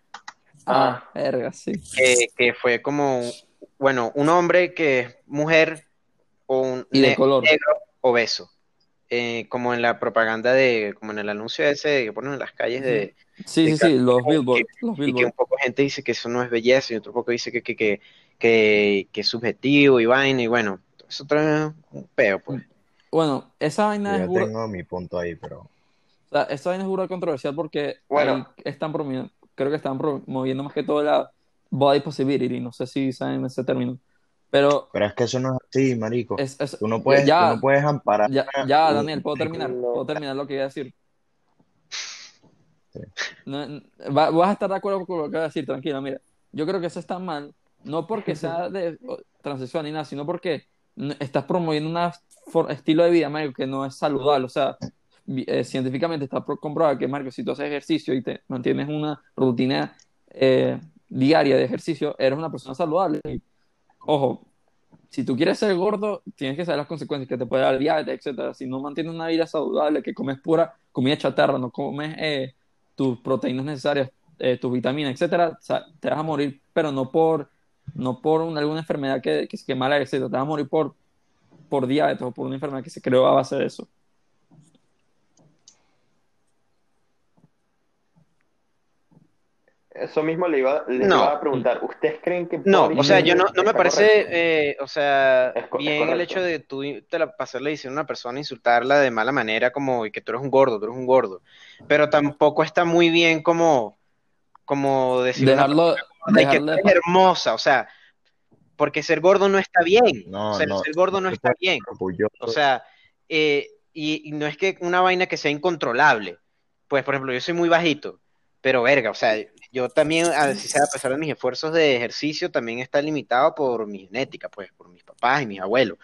Ah, verga, sí. que, que fue como, bueno, un hombre que es mujer o un Y de ne- color. negro obeso, eh, como en la propaganda de, como en el anuncio ese que ponen en las calles de, Sí, de sí, sí, los billboards, los y que un poco gente dice que eso no es belleza y otro poco dice que, que, que, que, que es subjetivo y vaina y bueno, eso trae un peo pues. Bueno, esa Yo vaina es ya burda, tengo mi punto ahí, pero o sea, esa vaina es burda controversial porque Bueno. están promoviendo, creo que están promoviendo más que todo la body possibility, no sé si saben ese término, pero Pero es que eso no es así, marico. es, es- Tú no puedes, ya, tú no puedes amparar. ya, Daniel, puedo terminar, puedo terminar lo que iba a decir. Sí. No, n- va- vas a estar de acuerdo con lo que voy a decir, tranquila, mira. Yo creo que eso está mal, no porque sea (laughs) de transexual ni nada, sino porque estás promoviendo un estilo de vida, Mario, que no es saludable. O sea, eh, científicamente está pro- comprobado que, Mario, si tú haces ejercicio y te mantienes una rutina eh, diaria de ejercicio, eres una persona saludable. Y, ojo, si tú quieres ser gordo, tienes que saber las consecuencias que te puede dar diabetes, etcétera. Si no mantienes una vida saludable, que comes pura comida chatarra, no comes eh, tus proteínas necesarias, eh, tus vitaminas, etcétera, te vas a morir, pero no por, no por una- alguna enfermedad que, que, que mala, etcétera. Te vas a morir por, por diabetes o por una enfermedad que se creó a base de eso. Eso mismo le iba, le No. iba a preguntar. ¿Ustedes creen que No, o sea, yo no, no me parece, eh, o sea, Es co- es bien el hecho de tú te la pasarle diciendo a una persona, insultarla de mala manera, como y que tú eres un gordo, tú eres un gordo. Pero tampoco está muy bien como, como una Dejarlo, persona, "Ay, que eres hermosa, o sea, porque ser gordo no está bien. No, o sea, no, ser gordo no está bien. orgulloso. O sea, eh, y, y no es que una vaina que sea incontrolable. Pues, por ejemplo, yo soy muy bajito, pero verga, o sea, yo también, a si sea, a pesar de mis esfuerzos de ejercicio, también está limitado por mi genética, pues, por mis papás y mis abuelos.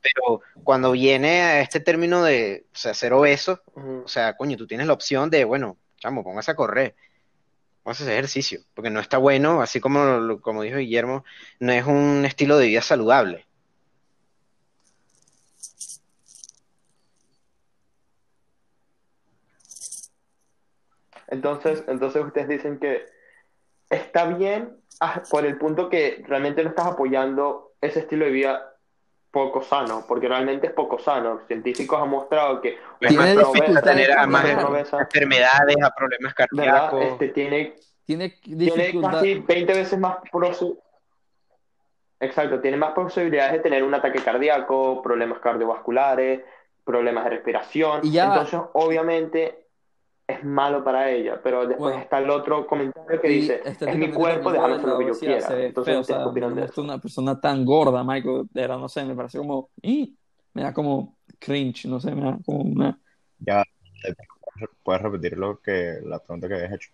Pero cuando viene a este término de, o sea, ser obeso, o sea, coño, tú tienes la opción de, bueno, chamo, póngase a correr, póngase a hacer ejercicio, porque no está bueno, así como, como dijo Guillermo, no es un estilo de vida saludable. Entonces, entonces ustedes dicen que está bien ah, por el punto que realmente no estás apoyando ese estilo de vida poco sano, porque realmente es poco sano. Científicos han mostrado que Pues Tiene dificultades tener a más enfermedades, a problemas cardíacos. Este tiene tiene tiene casi 20 veces más Exacto, tiene más posibilidades de tener un ataque cardíaco, problemas cardiovasculares, problemas de respiración. Y ya- Entonces, obviamente, es malo para ella. Pero después Bueno. está el otro comentario que dice, es mi cuerpo, déjame hacer lo que yo quiera. se Entonces, feo, o ¿ustedes sea, me gusta una persona tan gorda, Michael, de verdad, no sé, me parece como, ¡ih! me da como cringe, no sé, me da como una... Ya, puedes repetir lo que, la pregunta que habías hecho.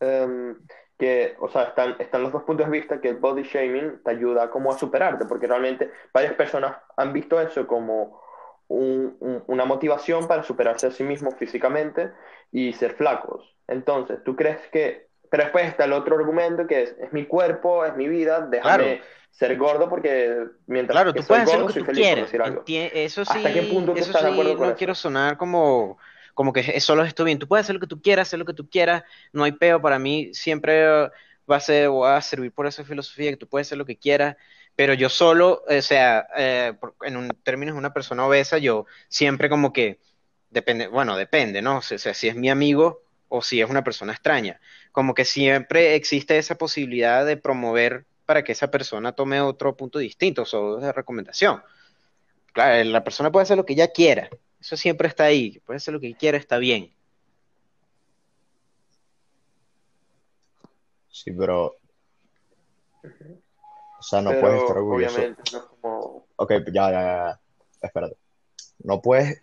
Em, que, o sea, están, están los dos puntos de vista que el body shaming te ayuda como a superarte, porque realmente varias personas han visto eso como un- un- una motivación para superarse a sí mismos físicamente y ser flacos. Entonces, ¿tú crees que... Pero después está el otro argumento que es, es mi cuerpo, es mi vida, déjame Claro. ser gordo porque mientras Claro, que tú soy puedes hacer gordo lo que soy tú feliz, por quieras. decir algo. Entie- Eso sí, ¿Hasta qué punto tú eso estás de sí, acuerdo con no eso? quiero sonar como, como que es solo esto bien. Tú puedes hacer lo que tú quieras, hacer lo que tú quieras, no hay peo. Para mí siempre va a ser, va a servir por esa filosofía que tú puedes hacer lo que quieras, pero yo solo, o sea, eh, en un, términos de una persona obesa, yo siempre como que, depende, bueno, depende, ¿no? O sea, si es mi amigo o si es una persona extraña. Como que siempre existe esa posibilidad de promover para que esa persona tome otro punto distinto, o de recomendación. Claro, la persona puede hacer lo que ella quiera. Eso siempre está ahí. Puede hacer lo que quiera, está bien. Sí, pero. O sea, no Pero puedes estar orgulloso. obviamente no es como... Ok, ya, ya, ya, ya. Espérate. No puedes,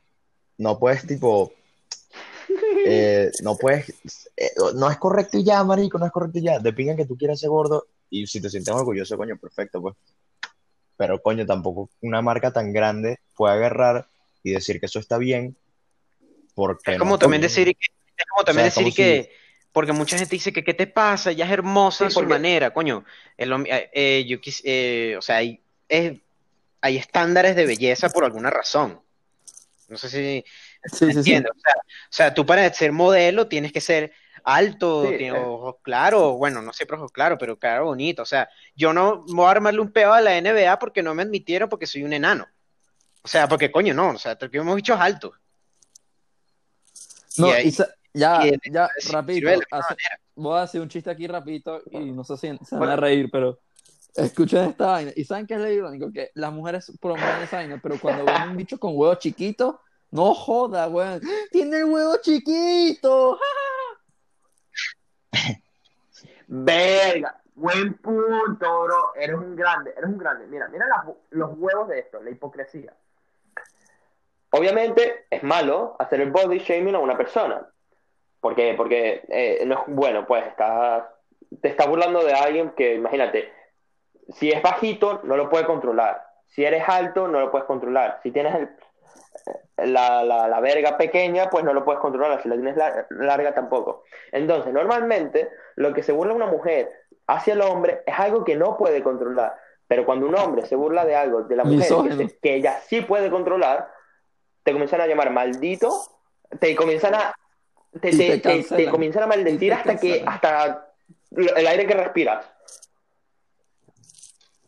no puedes, tipo, (laughs) eh, no puedes, eh, no es correcto y ya, marico, no es correcto y ya. Pinga que tú quieras ser gordo y si te sientes orgulloso, coño, perfecto, pues. Pero, coño, tampoco una marca tan grande puede agarrar y decir que eso está bien porque Es como también decir que, es como también O sea, decir como que, porque mucha gente dice que qué te pasa, ella es hermosa Sí, a su porque- manera, coño. El eh, eh, yo quis- eh, o sea, hay, es- hay estándares de belleza por alguna razón. No sé si Sí, sí, sí. entiendes. O sea, o sea, tú para ser modelo tienes que ser alto, Sí, tienes eh. ojos claros, bueno, no siempre ojos claros, pero claro, bonito. O sea, yo no voy a armarle un peo a la NBA porque no me admitieron porque soy un enano. O sea, porque coño, no, o sea, hemos bichos altos. No, Y ahí- y sa- ya, y- ya, sí, rapidito. hace- voy a decir un chiste aquí rapidito y no sé si se van a reír, pero escuchen esta vaina. ¿Y saben qué es lo irónico? Que las mujeres promueven esa vaina, pero cuando ven un bicho con huevo chiquito, no joda, weón. ¡Tiene el huevo chiquito! (laughs) Verga, buen punto, bro. Eres un grande, eres un grande. Mira, mira las- los huevos de esto, la hipocresía. Obviamente es malo hacer el body shaming a una persona. ¿Por qué? Porque eh, no es bueno, pues estás, te está burlando de alguien que, imagínate, si es bajito, no lo puede controlar. Si eres alto, no lo puedes controlar. Si tienes el- la, la, la verga pequeña, pues no lo puedes controlar. Si la tienes lar- larga, tampoco. Entonces, normalmente, lo que se burla una mujer hacia el hombre es algo que no puede controlar. Pero cuando un hombre se burla de algo de la mujer que, Misógino. se- que ella sí puede controlar, te comienzan a llamar maldito, te comienzan a te, te- te comienzan a maldecir hasta que hasta el aire que respiras.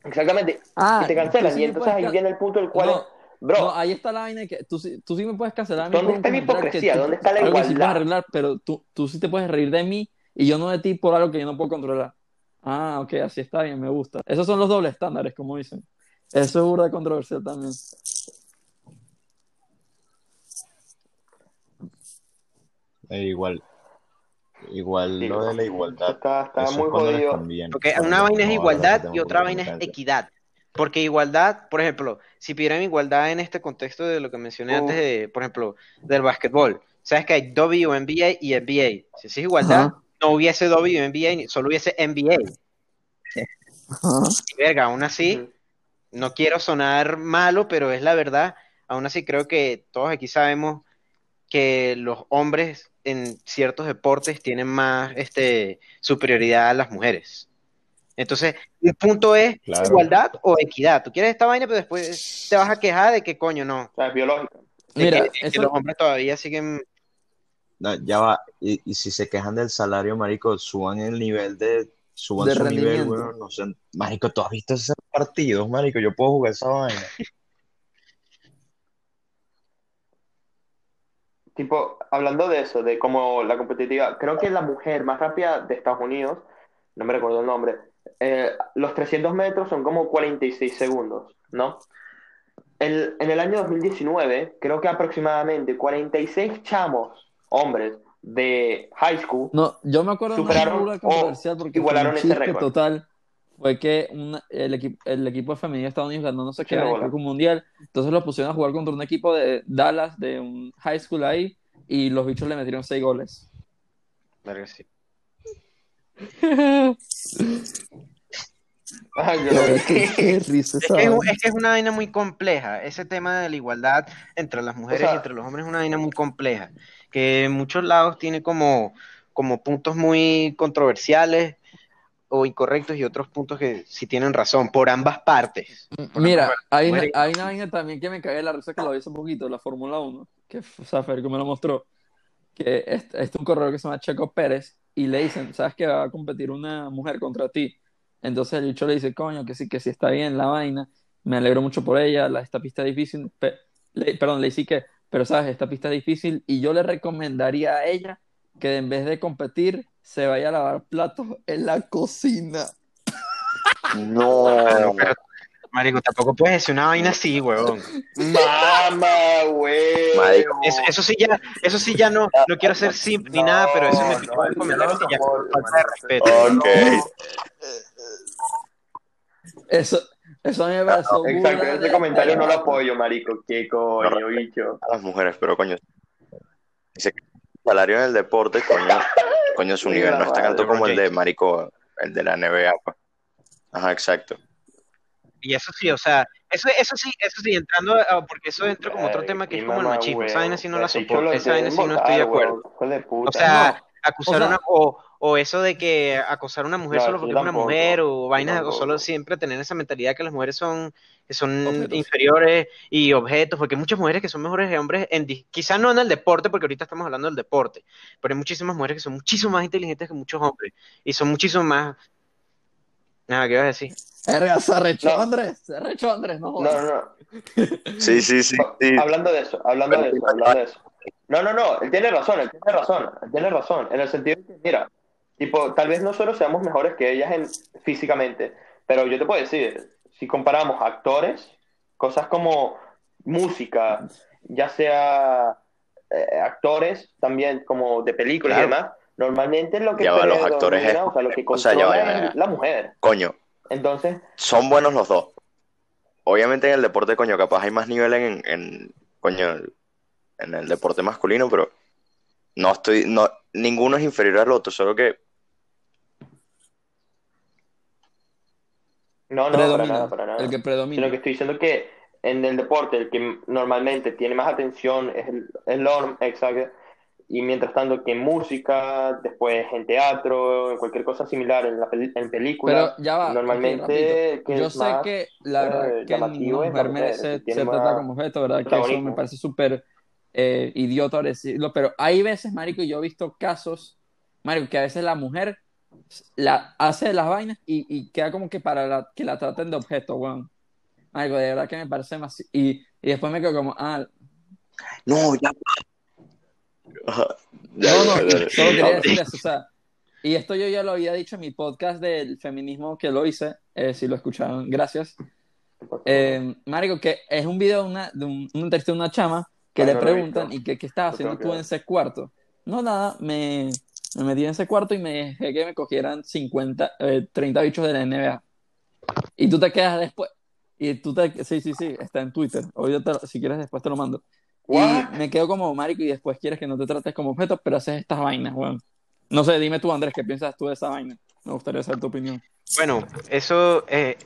Exactamente. Ah, y te cancelan. sí y entonces ahí viene el punto el cual No, es, bro, No, ahí está la vaina que tú, tú sí me puedes cancelar ¿Dónde está que hipocresía? tú- ¿Dónde está la algo sí igualdad? arreglar, pero tú, tú sí te puedes reír de mí y yo no de ti por algo que yo no puedo controlar. Ah, ok, así está bien, me gusta. Esos son los dobles estándares, como dicen. Eso es burda controversial también. Eh, igual, igual Sí, lo de la igualdad. está, está muy jodido. Porque una vaina es igualdad y otra vaina es equidad. Porque igualdad, por ejemplo, si pidieran igualdad en este contexto de lo que mencioné antes, de, por ejemplo, del básquetbol, sabes que hay WNBA y NBA. Si es igualdad, Ajá. no hubiese WNBA, ni- solo hubiese NBA. Ajá. Y verga, aún así, no quiero sonar malo, pero es la verdad. Aún así, creo que todos aquí sabemos que los hombres en ciertos deportes tienen más este, superioridad a las mujeres. Entonces, un punto es Claro. igualdad o equidad. Tú quieres esta vaina, pero después te vas a quejar de que coño no. O sea, es biológico. Mira, que, los hombres todavía siguen. No, ya va. Y, y si se quejan del salario, marico, suban el nivel de. Suban De su nivel, weón. No sé. Marico, ¿tú has visto esos partidos, marico? Yo puedo jugar esa vaina. (laughs) Tipo, hablando de eso, de cómo la competitividad, creo que la mujer más rápida de Estados Unidos, no me recuerdo el nombre, eh, los 300 metros son como 46 segundos, ¿no? El- en el año 2019, creo que aproximadamente 46 chamos, hombres, de high school, No, yo me acuerdo de una controversial porque fue igualaron un ese récord. total. Fue que una- el, equi- el equipo de femenino de Estados Unidos ganó no sé qué, Sí, que un mundial. Entonces los pusieron a jugar contra un equipo de Dallas, de un high school ahí, y los bichos le metieron seis goles. Sí. Ay, no- es que- qué risa Es que es, vaina. es que es una vaina muy compleja. Ese tema de la igualdad entre las mujeres sea- y entre los hombres es una vaina muy compleja. Que en muchos lados tiene como, como puntos muy controversiales o incorrectos y otros puntos que sí tienen razón, por ambas partes. Mira, hay una, hay una vaina también que me de la risa que lo vi hace poquito, la Fórmula 1, que o sea, Federico me lo mostró, que es, es un corredor que se llama Checo Pérez y le dicen, ¿sabes que va a competir una mujer contra ti? Entonces el bicho le dice, coño, que sí, que sí está bien la vaina, me alegro mucho por ella, la, esta pista es difícil, pe- le- perdón, le dice que, pero sabes, esta pista es difícil y yo le recomendaría a ella que en vez de competir se vaya a lavar platos en la cocina. No, pero, marico, tampoco puedes decir una vaina así, huevón. Mamá. Marico, Eso, eso sí ya, eso sí ya no, no quiero ser simp ni nada, pero eso me picó el comentario que ya falta de respeto. ok. Eso, eso a mí me Exacto, ese comentario no lo apoyo, marico. Qué coño, bicho. a las mujeres, pero coño. Dice que el salario en el deporte, coño, coño, su nivel no es tan madre, alto como el de Marico, el de la NBA, pues. Ajá, exacto. Y eso sí, o sea, eso, eso sí, eso sí, entrando, a- porque eso entra como otro tema que es como el machismo. Esa vaina sí no la soporto, esa vaina sí no estoy de acuerdo. O sea, acusar o sea- una, o, o eso de que acosar a una mujer No, solo porque es una mujer, o vainas, o solo siempre tener esa mentalidad que las mujeres son, que son Objetos. inferiores y objetos, porque hay muchas mujeres que son mejores que hombres, en, di- quizá no en el deporte, porque ahorita estamos hablando del deporte, pero hay muchísimas mujeres que son muchísimo más inteligentes que muchos hombres, y son muchísimo más... Nada, ¿qué ibas a decir? Verga, se arrechó No. Andrés, se arrechó Andrés, no No, jodas. no, no. (laughs) Sí, sí, sí, sí. Hablando de eso, hablando de eso, hablando de eso. No, no, no, él tiene razón, él tiene razón, él tiene razón, en el sentido de que, mira, tipo, tal vez nosotros seamos mejores que ellas en, físicamente, pero yo te puedo decir, si comparamos actores, cosas como música, ya sea eh, actores también como de películas Claro. y demás, normalmente lo que Ya va, los actores es- o sea, lo que o sea, ya va, controla ya va, es ya. la mujer. Coño, Entonces, son buenos los dos. Obviamente en el deporte, coño, capaz hay más nivel en, en coño, en el deporte masculino, pero no estoy, no, ninguno es inferior al otro, solo que no, no, para Predomina, nada, para nada. el que predomina. Sino que estoy diciendo que en el deporte el que normalmente tiene más atención es el, el horm, exacto. Y mientras tanto que en música, después en teatro, en cualquier cosa similar, en, la peli- en película, Pero ya va, normalmente que Yo sé más, que la eh, verdad que mujer merece ser tratada como objeto, ¿verdad? Que eso me parece súper eh, idiota decirlo, pero hay veces, marico, yo he visto casos, marico, que a veces la mujer la hace las vainas y, y queda como que para la- que la traten de objeto, weón. Marico, de verdad que me parece más... Y, y después me quedo como, ah, no, ya. Ajá. Ya, No, no, ya, ya. solo quería decir eso, o sea, y esto yo ya lo había dicho en mi podcast del feminismo que lo hice, eh, si lo escucharon, gracias. Eh, Marico, que es un video de una, de un, una entrevista de una chama que Ah, le no preguntan. ¿y qué, qué estás haciendo tú en ese cuarto? No, nada, me, me metí en ese cuarto y me dejé que me cogieran 50, eh, 30 bichos de la NBA. Y tú te quedas después, y tú te, sí, sí, sí, está en Twitter, ahorita si quieres después te lo mando. What? Y me quedo como marico y después quieres que no te trates como objeto, pero haces estas vainas, weón. No sé, dime tú, Andrés, ¿qué piensas tú de esa vaina? Me gustaría saber tu opinión. Bueno, eso, eh,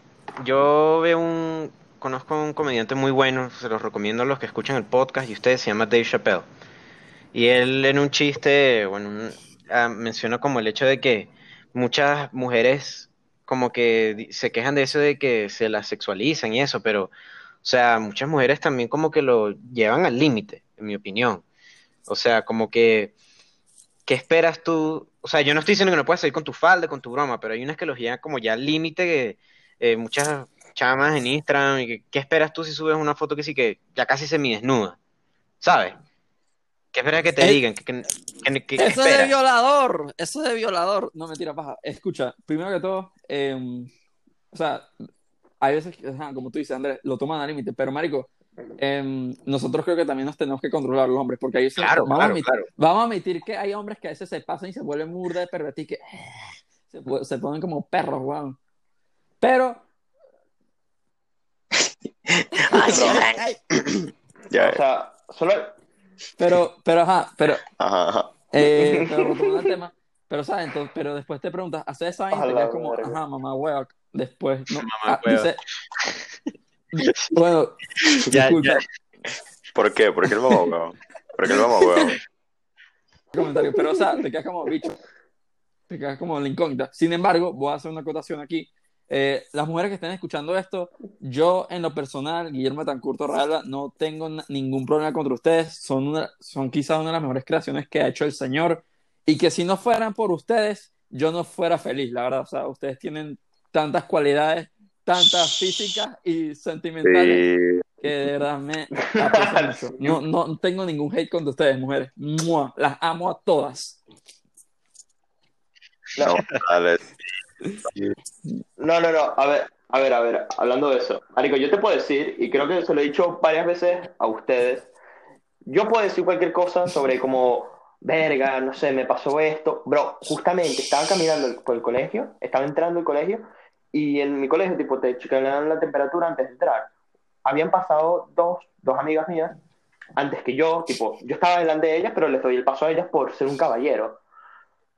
yo veo un, conozco un comediante muy bueno, se los recomiendo a los que escuchan el podcast y ustedes, se llama Dave Chappelle. Y él en un chiste, bueno, un- ah, menciona como el hecho de que muchas mujeres como que se quejan de eso de que se las sexualizan y eso, pero, o sea, muchas mujeres también como que lo llevan al límite, en mi opinión. O sea, como que, ¿qué esperas tú? O sea, yo no estoy diciendo que no puedas salir con tu falda, con tu broma, pero hay unas que los llevan como ya al límite, que, eh, muchas chamas en Instagram, que, ¿qué esperas tú si subes una foto que sí que ya casi semidesnuda? ¿Sabes? ¿Qué esperas que te Eh, digan? ¿Qué, qué- qué- qué Eso es de violador, eso es de violador. No, mentira, paja. Escucha, primero que todo, eh, o sea, hay veces que, como tú dices, Andrés, lo toman al límite, pero marico, eh, nosotros creo que también nos tenemos que controlar los hombres, porque hay veces, Claro, vamos, a claro, admitir, claro. vamos a admitir que hay hombres que a veces se pasan y se vuelven burda de pervertir, que se, pu- se ponen como perros, weón. Pero, (laughs) (laughs) Ya, O sea, solo pero, pero, ajá, pero, ajá, ajá. Eh, pero retomando el tema, Pero, ¿sabes? Entonces, pero después te preguntas, ¿haces esa vaina? Y te Ojalá, quedas como, verga. ajá, mamá hueva. Después, no. Mamá Ah, hueva. dice- (laughs) bueno, Ya, disculpa ya. ¿Por qué? ¿Por qué el mamá huevo? ¿Por qué el mamá huevo? el comentario, pero, o sea, te quedas como bicho. Te quedas como la incógnita. Sin embargo, voy a hacer una acotación aquí. Eh, las mujeres que estén escuchando esto, yo en lo personal, Guillermo Tancurto Rala, no tengo ningún problema contra ustedes. Son, una- son quizás una de las mejores creaciones que ha hecho el Señor. Y que si no fueran por ustedes, yo no fuera feliz, la verdad. O sea, ustedes tienen tantas cualidades, tantas físicas y sentimentales, Sí, que de verdad me aprecio mucho. No, no tengo ningún hate contra ustedes, mujeres. ¡Mua! Las amo a todas. no, dale. No, no, no, a ver, a ver, a ver, hablando de eso, Marico, yo te puedo decir, y creo que se lo he dicho varias veces a ustedes, yo puedo decir cualquier cosa sobre como, verga, no sé, me pasó esto, bro, justamente estaba caminando por el colegio, estaba entrando al colegio, y en mi colegio, tipo, te chequean la temperatura antes de entrar. Habían pasado dos, dos amigas mías antes que yo, tipo, yo estaba delante de ellas, pero les doy el paso a ellas por ser un caballero.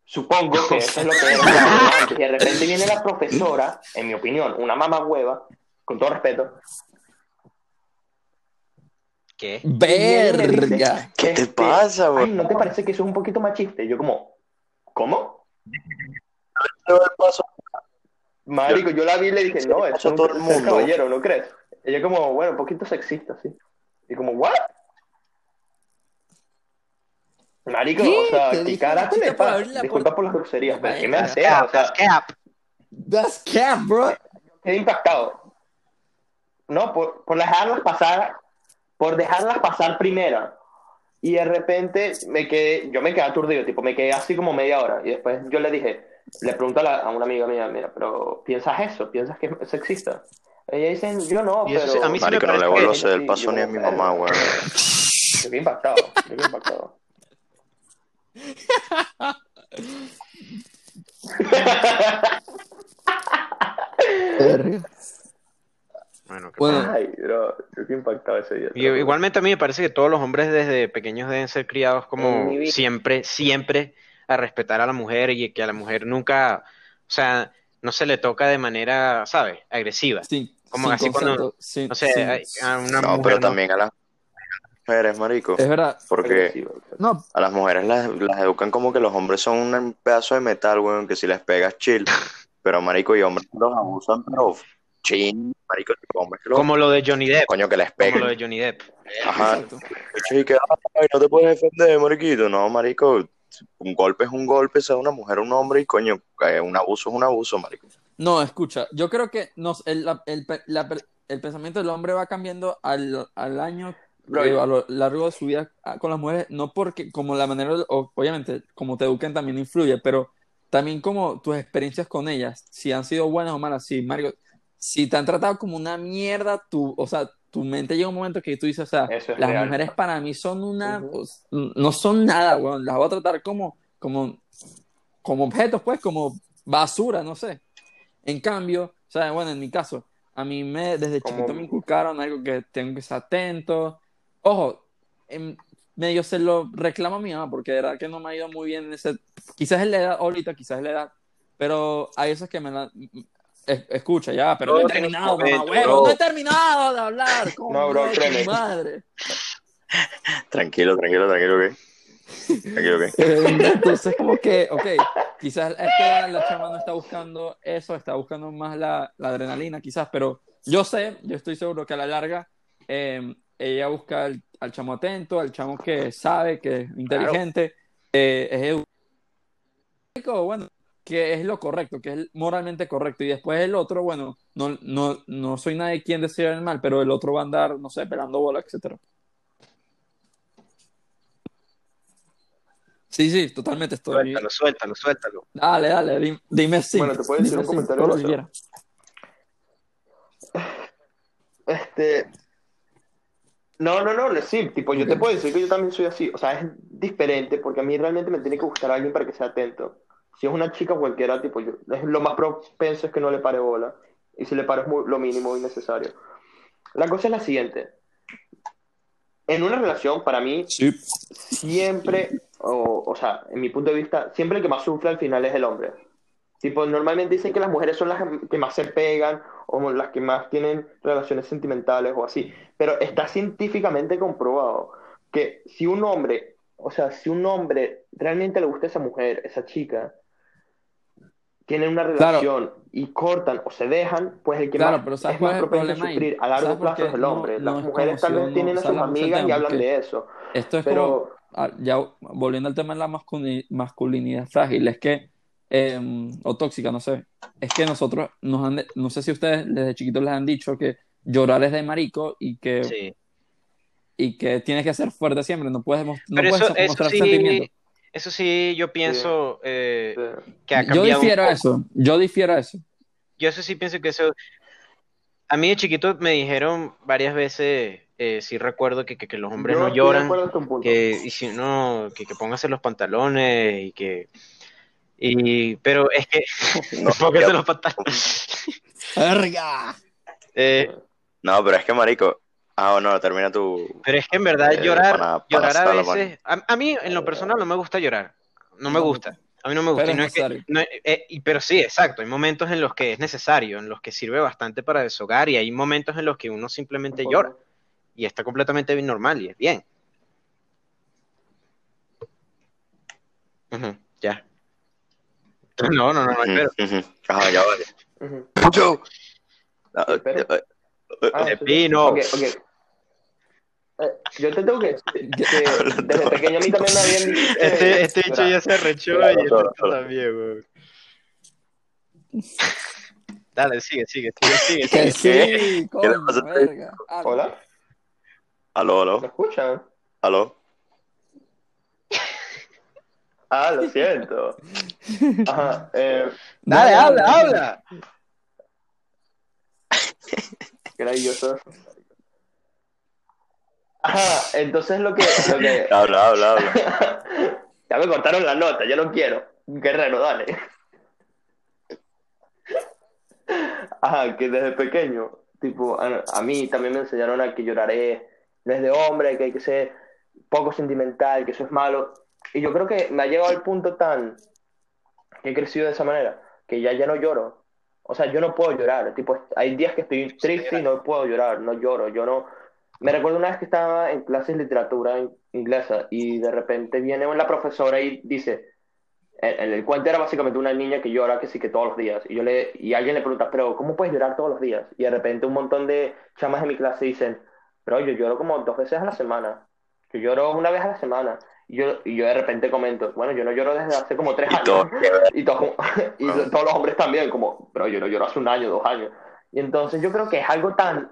Supongo que eso es lo que era (laughs) antes. Y de repente viene la profesora, en mi opinión, una mamá hueva, con todo respeto. ¿Qué? ¡Verga! ¿Qué te este, pasa, güey? ¿no te parece que eso es un poquito machista? Y yo como, ¿cómo? Marico, yo la vi y le dije, no, eso es todo el mundo. caballero, ¿no crees? Ella como, bueno, un poquito sexista, sí. Y como, ¿what? Marico, ¿Qué? o sea, Te ¿qué carajo chica le por pasa? Disculpa por las groserías, pero ¿qué me Venga. hace? O sea, Cap. That's cap, bro. quedé impactado. No, por, por dejarlas pasar, por dejarlas pasar primero. Y de repente me quedé, yo me quedé aturdido, tipo, me quedé así como media hora. Y después yo le dije, le pregunto a, la- a una amiga mía, mira, pero ¿piensas eso? ¿Piensas que es sexista? Ella dice, yo no, eso pero... sí, a mí sí me Marico, no le vuelvo a hacer el paso ni a mi mamá, güey. Quedé impactado, quedé impactado. Bueno, qué Bueno, Ay, bro, yo quedé impactado ese día. Y igualmente a mí me parece que todos los hombres desde pequeños deben ser criados como siempre, siempre a respetar a la mujer y que a la mujer nunca, o sea, no se le toca de manera, ¿sabes? Agresiva. sin, Como sin así cuando, sin- No sé, sin- a una No, mujer pero no. también a las mujeres, marico. Es verdad. Porque No, a las mujeres las, las educan como que los hombres son un pedazo de metal, weón, que si les pegas chill. (laughs) Pero marico y hombres los abusan, pero chin, marico, tipo hombres que los Como lo de Johnny Depp, coño que les como pegan. lo de Johnny Depp. Ajá. Y que, ay, no te puedes defender, mariquito. No, marico, un golpe es un golpe, sea una mujer o un hombre, y coño, eh, un abuso es un abuso, marico. No, escucha, yo creo que nos, el, la- el, pe- la el pensamiento del hombre va cambiando al, al año, Bro, eh, a lo largo de su vida ah, con las mujeres, no porque, como la manera, obviamente, como te eduquen también influye, pero también como tus experiencias con ellas, si han sido buenas o malas, si, Mario, si te han tratado como una mierda, tú, o sea, tu mente llega un momento que tú dices, o sea, es las real. mujeres para mí son una, os- no son nada, weón, las voy a tratar como, como, como objetos, pues, como basura, no sé. En cambio, o sea, bueno, en mi caso, a mí me, desde Como- chiquito me inculcaron algo que tengo que estar atento. Ojo, en medio se lo reclamo a mi mamá, porque de verdad que no me ha ido muy bien en ese, quizás es la edad ahorita, quizás es la edad, pero hay veces que me la, es- escucha ya, pero no he Todo tiene terminado, mamá, no he terminado de hablar, (laughs) ¿cómo No, bro, no, créeme. madre? Tranquilo, tranquilo, tranquilo, ¿qué? Tranquilo, ¿qué? (laughs) Eh, Entonces, como que, ok, quizás es que la chama no está buscando eso, está buscando más la, la adrenalina, quizás, pero yo sé, yo estoy seguro que a la larga eh, ella busca al, al chamo atento, al chamo que sabe, que es inteligente, eh, es educado, bueno, que es lo correcto, que es moralmente correcto, y después el otro, bueno, no, no, no soy nadie quien decir el mal, pero el otro va a andar, no sé, pelando bola, etcétera. Sí, sí, totalmente estoy. Suéltalo, suéltalo, suéltalo. Dale, dale, dim- dime sí. Bueno, ¿te puedo decir Dime un sí, comentario todo lo que quieras. (laughs) Este. No, no, no, sí, tipo, yo te puedo decir que yo también soy así. O sea, es diferente porque a mí realmente me tiene que gustar alguien para que sea atento. Si es una chica cualquiera, tipo, yo, es lo más propenso es que no le pare bola. Y si le paro es muy- lo mínimo y necesario. La cosa es la siguiente. En una relación, para mí, Sí. siempre, o, o sea, en mi punto de vista, siempre el que más sufre al final es el hombre. Tipo, normalmente dicen que las mujeres son las que más se pegan o las que más tienen relaciones sentimentales o así, pero está científicamente comprobado que si un hombre, o sea, si un hombre realmente le gusta a esa mujer, esa chica, tienen una Claro. relación y cortan o se dejan, pues el que Claro, más pero ¿sabes es más propenso a sufrir a largo ¿Sabes por plazo es el hombre. no Las es mujeres tal vez tienen a sus amigas y hablan de eso, Esto es pero ah, ya volviendo al tema de la masculi- masculinidad frágil, es que, eh, o tóxica, no sé, es que nosotros, nos han de- no sé si ustedes desde chiquitos les han dicho que llorar es de marico y que, Sí. y que tienes que ser fuerte siempre, no puedes, no Pero puedes eso, eso mostrar sí, sentimientos. eso sí, yo pienso eh, sí. que ha Yo cambiado un difiero a poco. eso, yo difiero a eso. Yo eso sí pienso que eso... A mí de chiquito me dijeron varias veces, eh, sí recuerdo que, que, que los hombres yo no lloran, un que y si no, que, que póngase los pantalones y que... Y, pero es que... No, ya- los pantalones. ¡Verga! Eh, no, pero es que, marico. Ah, no, termina tu. pero es que en verdad Eh, llorar, para- para llorar a veces... A, a mí en lo personal no me gusta llorar, no me gusta. A mí no me gusta. Pero y no es que- no, eh, y- pero sí, exacto. Hay momentos en los que es necesario, en los que sirve bastante para deshogar y hay momentos en los que uno simplemente llora y está completamente bien normal y es bien. Ya. (laughs) No, no, no, no, pero Ujú, ujú. Ajá, ya vale. Ujú. Pucho. Ah, pero- eh, eh, Ah. Ok, ok. Eh, yo te tengo que decir (laughs) que desde pequeño a mí también me habían dicho. (laughs) eh, Este, este bicho ya se arrechó Claro, y este claro, otro claro. también, weón. Dale, sigue, sigue, sigue, sigue. Que sigue. sí, ¿Qué le coño, pasa? verga. Ah, Hola, Aló, ¿me aló, escuchan? aló. Ah, lo siento. (laughs) Ajá, eh, Dale, habla, habla. (laughs) gracioso. Ajá, entonces lo que, lo que (laughs) Habla, habla, habla. ya me cortaron la nota, yo no quiero. Guerrero, dale. Ajá, que desde pequeño, tipo, a, a mí también me enseñaron a que lloraré desde hombre, que hay que ser poco sentimental, que eso es malo. Y yo creo que me ha llegado al punto tan que he crecido de esa manera, que ya, ya no lloro. O sea, yo no puedo llorar. Tipo, hay días que estoy triste y no puedo llorar, no lloro. Yo no. Me recuerdo una vez que estaba en clases de literatura in- inglesa y de repente viene la profesora y dice, el, el cuento era básicamente una niña que llora que sí que todos los días. Y, yo le, y alguien le pregunta, pero ¿cómo puedes llorar todos los días? Y de repente un montón de chamas de mi clase dicen, pero yo lloro como dos veces a la semana. Yo lloro una vez a la semana. Y yo, y yo de repente comento, bueno, yo no lloro desde hace como tres Y años. todo. (laughs) Y, todo- (laughs) y Ah. todos los hombres también, como, pero yo no lloro hace un año, dos años. Y entonces yo creo que es algo tan...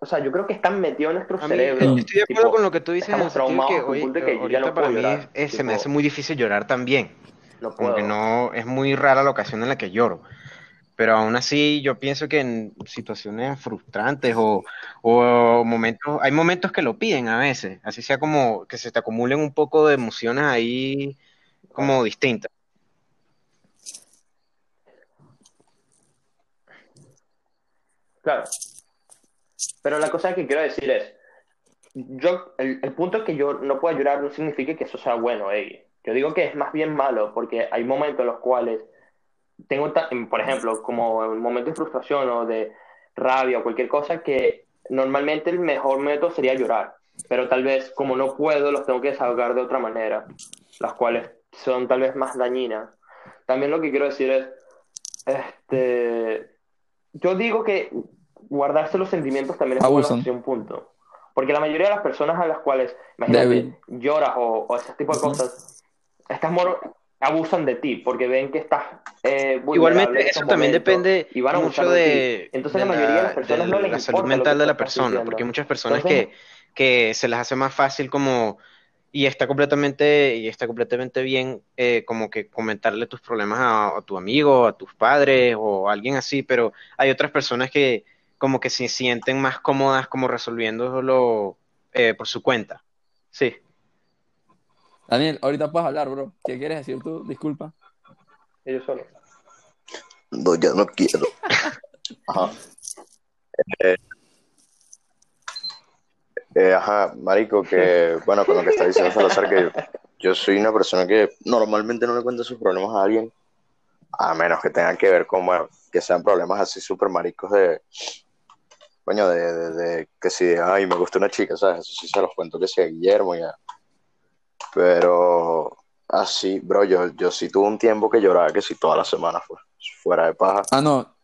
O sea, yo creo que es tan metido en nuestro mí, cerebro. estoy de acuerdo tipo, con lo que tú dices en el que traumados hoy, que yo ya no para puedo mí llorar, es- se me hace muy difícil llorar también, no como que no, es muy rara la ocasión en la que lloro, pero aún así yo pienso que en situaciones frustrantes o, o momentos, hay momentos que lo piden a veces, así sea como que se te acumulen un poco de emociones ahí como distintas. Claro. Pero la cosa que quiero decir es, yo, el, el punto es que yo no pueda llorar no significa que eso sea bueno, ey. Yo digo que es más bien malo, porque hay momentos en los cuales tengo, ta- por ejemplo, como en momentos de frustración o de rabia o cualquier cosa, que normalmente el mejor método sería llorar. Pero tal vez, como no puedo, los tengo que desahogar de otra manera, las cuales son tal vez más dañinas. También lo que quiero decir es, este, yo digo que guardarse los sentimientos también es bueno Abusan. un punto. Porque la mayoría de las personas a las cuales, imagínate, Débil. lloras o, o ese tipo de cosas, estas moro- abusan de ti porque ven que estás eh, Igualmente, eso también depende y van a mucho de. Entonces de la mayoría de las la, personas de no les la salud mental de la persona, porque hay muchas personas Entonces- que, que se les hace más fácil como, y está completamente, y está completamente bien eh, como que comentarle tus problemas a, a tu amigo, a tus padres o a alguien así, pero hay otras personas que como que se sienten más cómodas como resolviéndolo eh, por su cuenta. Sí. Daniel, ahorita puedes hablar, bro. ¿Qué quieres decir tú? Disculpa. Ellos solos. No, ya no quiero. (laughs) Ajá. Eh, Eh, ajá, marico, que, bueno, con lo que está diciendo Salazar, que yo, yo soy una persona que normalmente no le cuenta sus problemas a alguien, a menos que tengan que ver con, bueno, que sean problemas así súper maricos de, coño, de, de, de que si, ay, me gusta una chica, ¿sabes? Eso sí se los cuento que sea Guillermo ya. Pero así, bro, yo, yo sí tuve un tiempo que lloraba que si toda la semana fue, fuera de paja, Ah, no.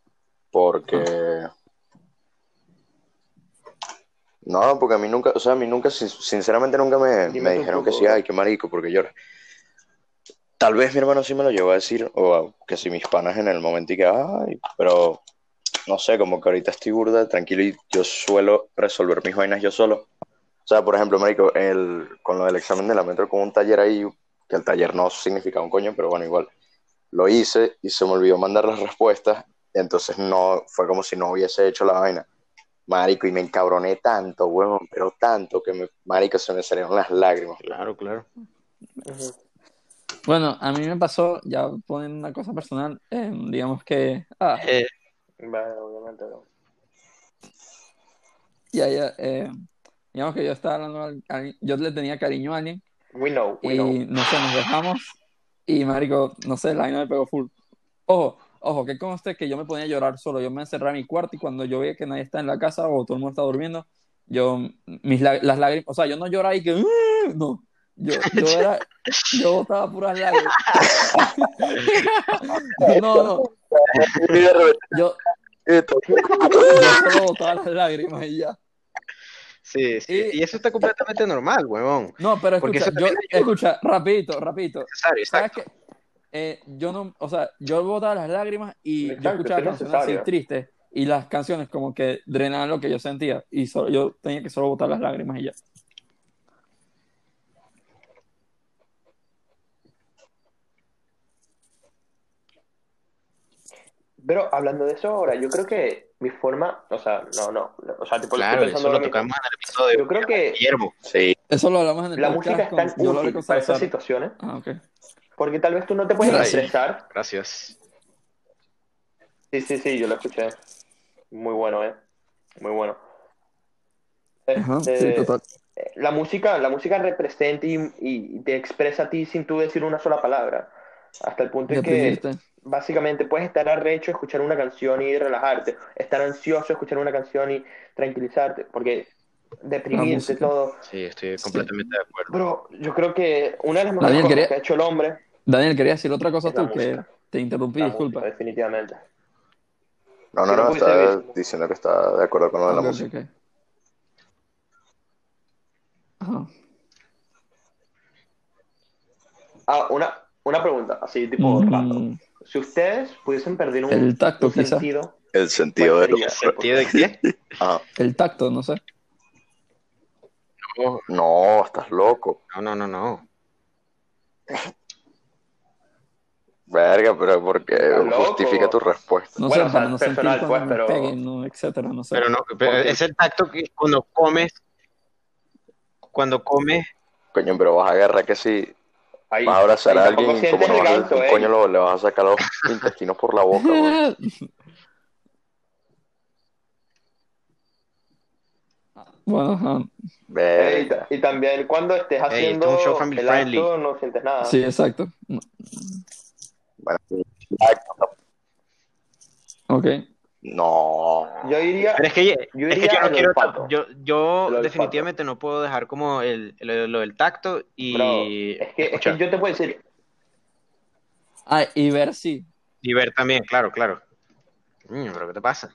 porque... No, porque a mí nunca, o sea, a mí nunca, sin- sinceramente nunca me, me dijeron que sí, ay, qué marico, porque llora. Tal vez mi hermano sí me lo llegó a decir, o que si mis panas en el momento y que, ay, pero no sé, como que ahorita estoy burda, tranquilo y yo suelo resolver mis vainas yo solo. O sea, por ejemplo, marico, el, con lo del examen de la metro con un taller ahí, que el taller no significaba un coño, pero bueno, igual. Lo hice y se me olvidó mandar las respuestas, entonces no, fue como si no hubiese hecho la vaina. Marico, y me encabroné tanto, huevón, pero tanto que me, marico, se me salieron las lágrimas. Claro, claro. Ujú. Bueno, a mí me pasó, ya poniendo una cosa personal, eh, digamos que, ah, Eh, Vale, obviamente no. ya, ya, eh, digamos que yo estaba hablando, yo le tenía cariño a alguien We know, we y know. no sé, nos dejamos y marico, no sé, la vaina me pegó full. Ojo, ojo, que conste que yo me ponía a llorar solo, yo me encerraba en mi cuarto y cuando yo veía que nadie está en la casa o todo el mundo está durmiendo, yo, mis, las lágrimas, o sea, yo no lloraba y que, "Ah", no, yo, yo era, yo botaba puras lágrimas. (laughs) No, no, yo, yo solo botaba las lágrimas y ya. Sí, sí. Y- Y eso está completamente normal, huevón. No, pero Porque escucha, eso yo, escucha, rapidito, rapidito. ¿Sabes? Eh, yo no, o sea, yo botaba las lágrimas y yo escuchaba es canciones así tristes y las canciones como que drenaban lo que yo sentía y solo, yo tenía que solo botar las lágrimas y ya. Pero hablando de eso ahora, yo creo que mi forma, o sea, no, no, o sea, tipo, lo Claro, estoy eso lo tocamos en el episodio Yo creo que Guillermo. Sí, Eso lo hablamos en el la música es tan útil para esas Salazar. situaciones, Ah, ok. porque tal vez tú no te puedes Gracias. expresar. Gracias. Sí, sí, sí, yo lo escuché. Muy bueno, ¿eh? Muy bueno. Ajá, Este, sí, total. la música, la música representa y, y te expresa a ti sin tú decir una sola palabra. Hasta el punto en que. Básicamente puedes estar arrecho, escuchar una canción y relajarte, estar ansioso, escuchar una canción y tranquilizarte, porque deprimirte todo. Sí, estoy Sí. completamente de acuerdo. Bro, yo creo que una de las mejores Daniel, cosas quería- que ha hecho el hombre Daniel, quería decir otra cosa tú que música. te interrumpí, La disculpa. música, definitivamente. no, no, Sí, no, puede está diciendo que está de acuerdo con lo de la ok, música. ok. Ajá. Ah, una, una pregunta, así tipo. Mm, Si ustedes pudiesen perder un, El tacto, un quizá. sentido, El sentido ¿cuál de sería? ¿Sentido de qué? Ajá. el tacto, no sé. No, No, estás loco. no, no, no. no. Verga, pero porque justifica tu respuesta. No Bueno, sé, o sea, para no personal, pues, pero- peguen, no, etcétera, no sé. Pero no, pero es el tacto que cuando comes, cuando comes, Coño, pero vas a agarrar que si ahí, vas a abrazar ahí a alguien y como no vas a ¿eh? coño lo- le vas a sacar los (laughs) intestinos por la boca. Bueno, y también cuando estés esto es haciendo un show family el friendly. acto no sientes nada. sí, exacto. No, Bueno, Ok. No. Yo diría, pero es que, Yo es que yo no quiero, olfato. yo, yo olfato. definitivamente no puedo dejar como el, el- lo del tacto y bro, es que, es que escuchar. yo te puedo decir, Ah, y ver si. y ver también, claro, claro. Mm, pero ¿qué te pasa?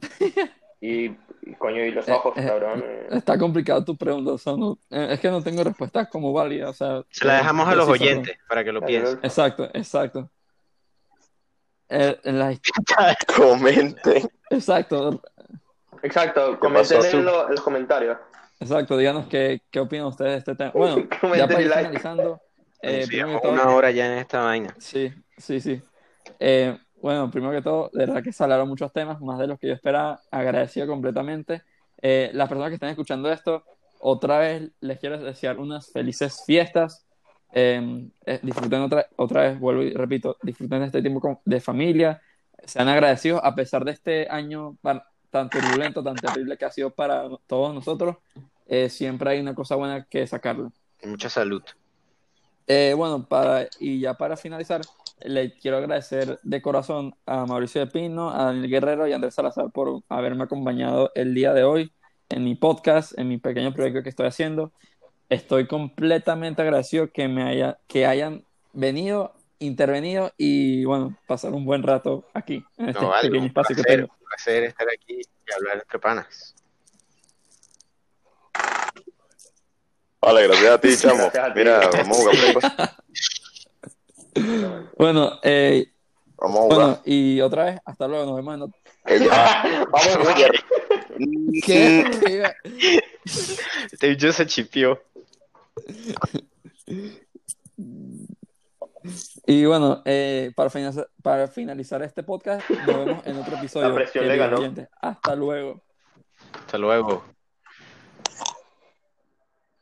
(laughs) y, y coño, y los Eh, ojos, eh, cabrón. eh. Está complicado tu pregunta, o sea, no- eh, es que no tengo respuesta como válida, o sea. Se la dejamos a los oyentes para que lo Claro, piensen. Exacto, exacto. Eh, en las- (laughs) Comenten. exacto, Exacto, comenten en, lo- en los comentarios. exacto, díganos qué, qué opinan ustedes de este tema. (laughs) Bueno, ya Comenten para y ir like. finalizando, eh, Sí, todo, una hora ya en esta vaina. Sí, sí, sí. Eh, bueno, primero que todo, de verdad que se hablaron muchos temas, más de los que yo esperaba, agradecido completamente. Eh, las personas que están escuchando esto, otra vez les quiero desear unas felices fiestas. Eh, eh, disfruten otra, otra vez, vuelvo y repito, disfruten de este tiempo con- de familia, sean agradecidos a pesar de este año tan turbulento, tan terrible que ha sido para todos nosotros, eh, siempre hay una cosa buena que sacarle. Mucha salud. Eh, bueno, para, y ya para finalizar, le quiero agradecer de corazón a Mauricio de Pino, a Daniel Guerrero y a Andrés Salazar por haberme acompañado el día de hoy en mi podcast, en mi pequeño proyecto que estoy haciendo. Estoy completamente agradecido que me haya, que hayan venido, intervenido y bueno, pasar un buen rato aquí, en este No, vale, pequeño un espacio que placer, tengo. un placer estar aquí y hablar entre panas. Vale, gracias a ti, (laughs) chamo. Gracias a ti. Mira, vamos a jugar. (laughs) Bueno, eh, Vamos a jugar. bueno, y otra vez, hasta luego, nos vemos en otro. (laughs) Vamos a jugar. ¿Qué? ¿Qué? Este bicho se chipió. Y bueno, eh, para, finalizar, para finalizar este podcast, nos vemos en otro episodio. La presión le ganó. Hasta luego. Hasta luego.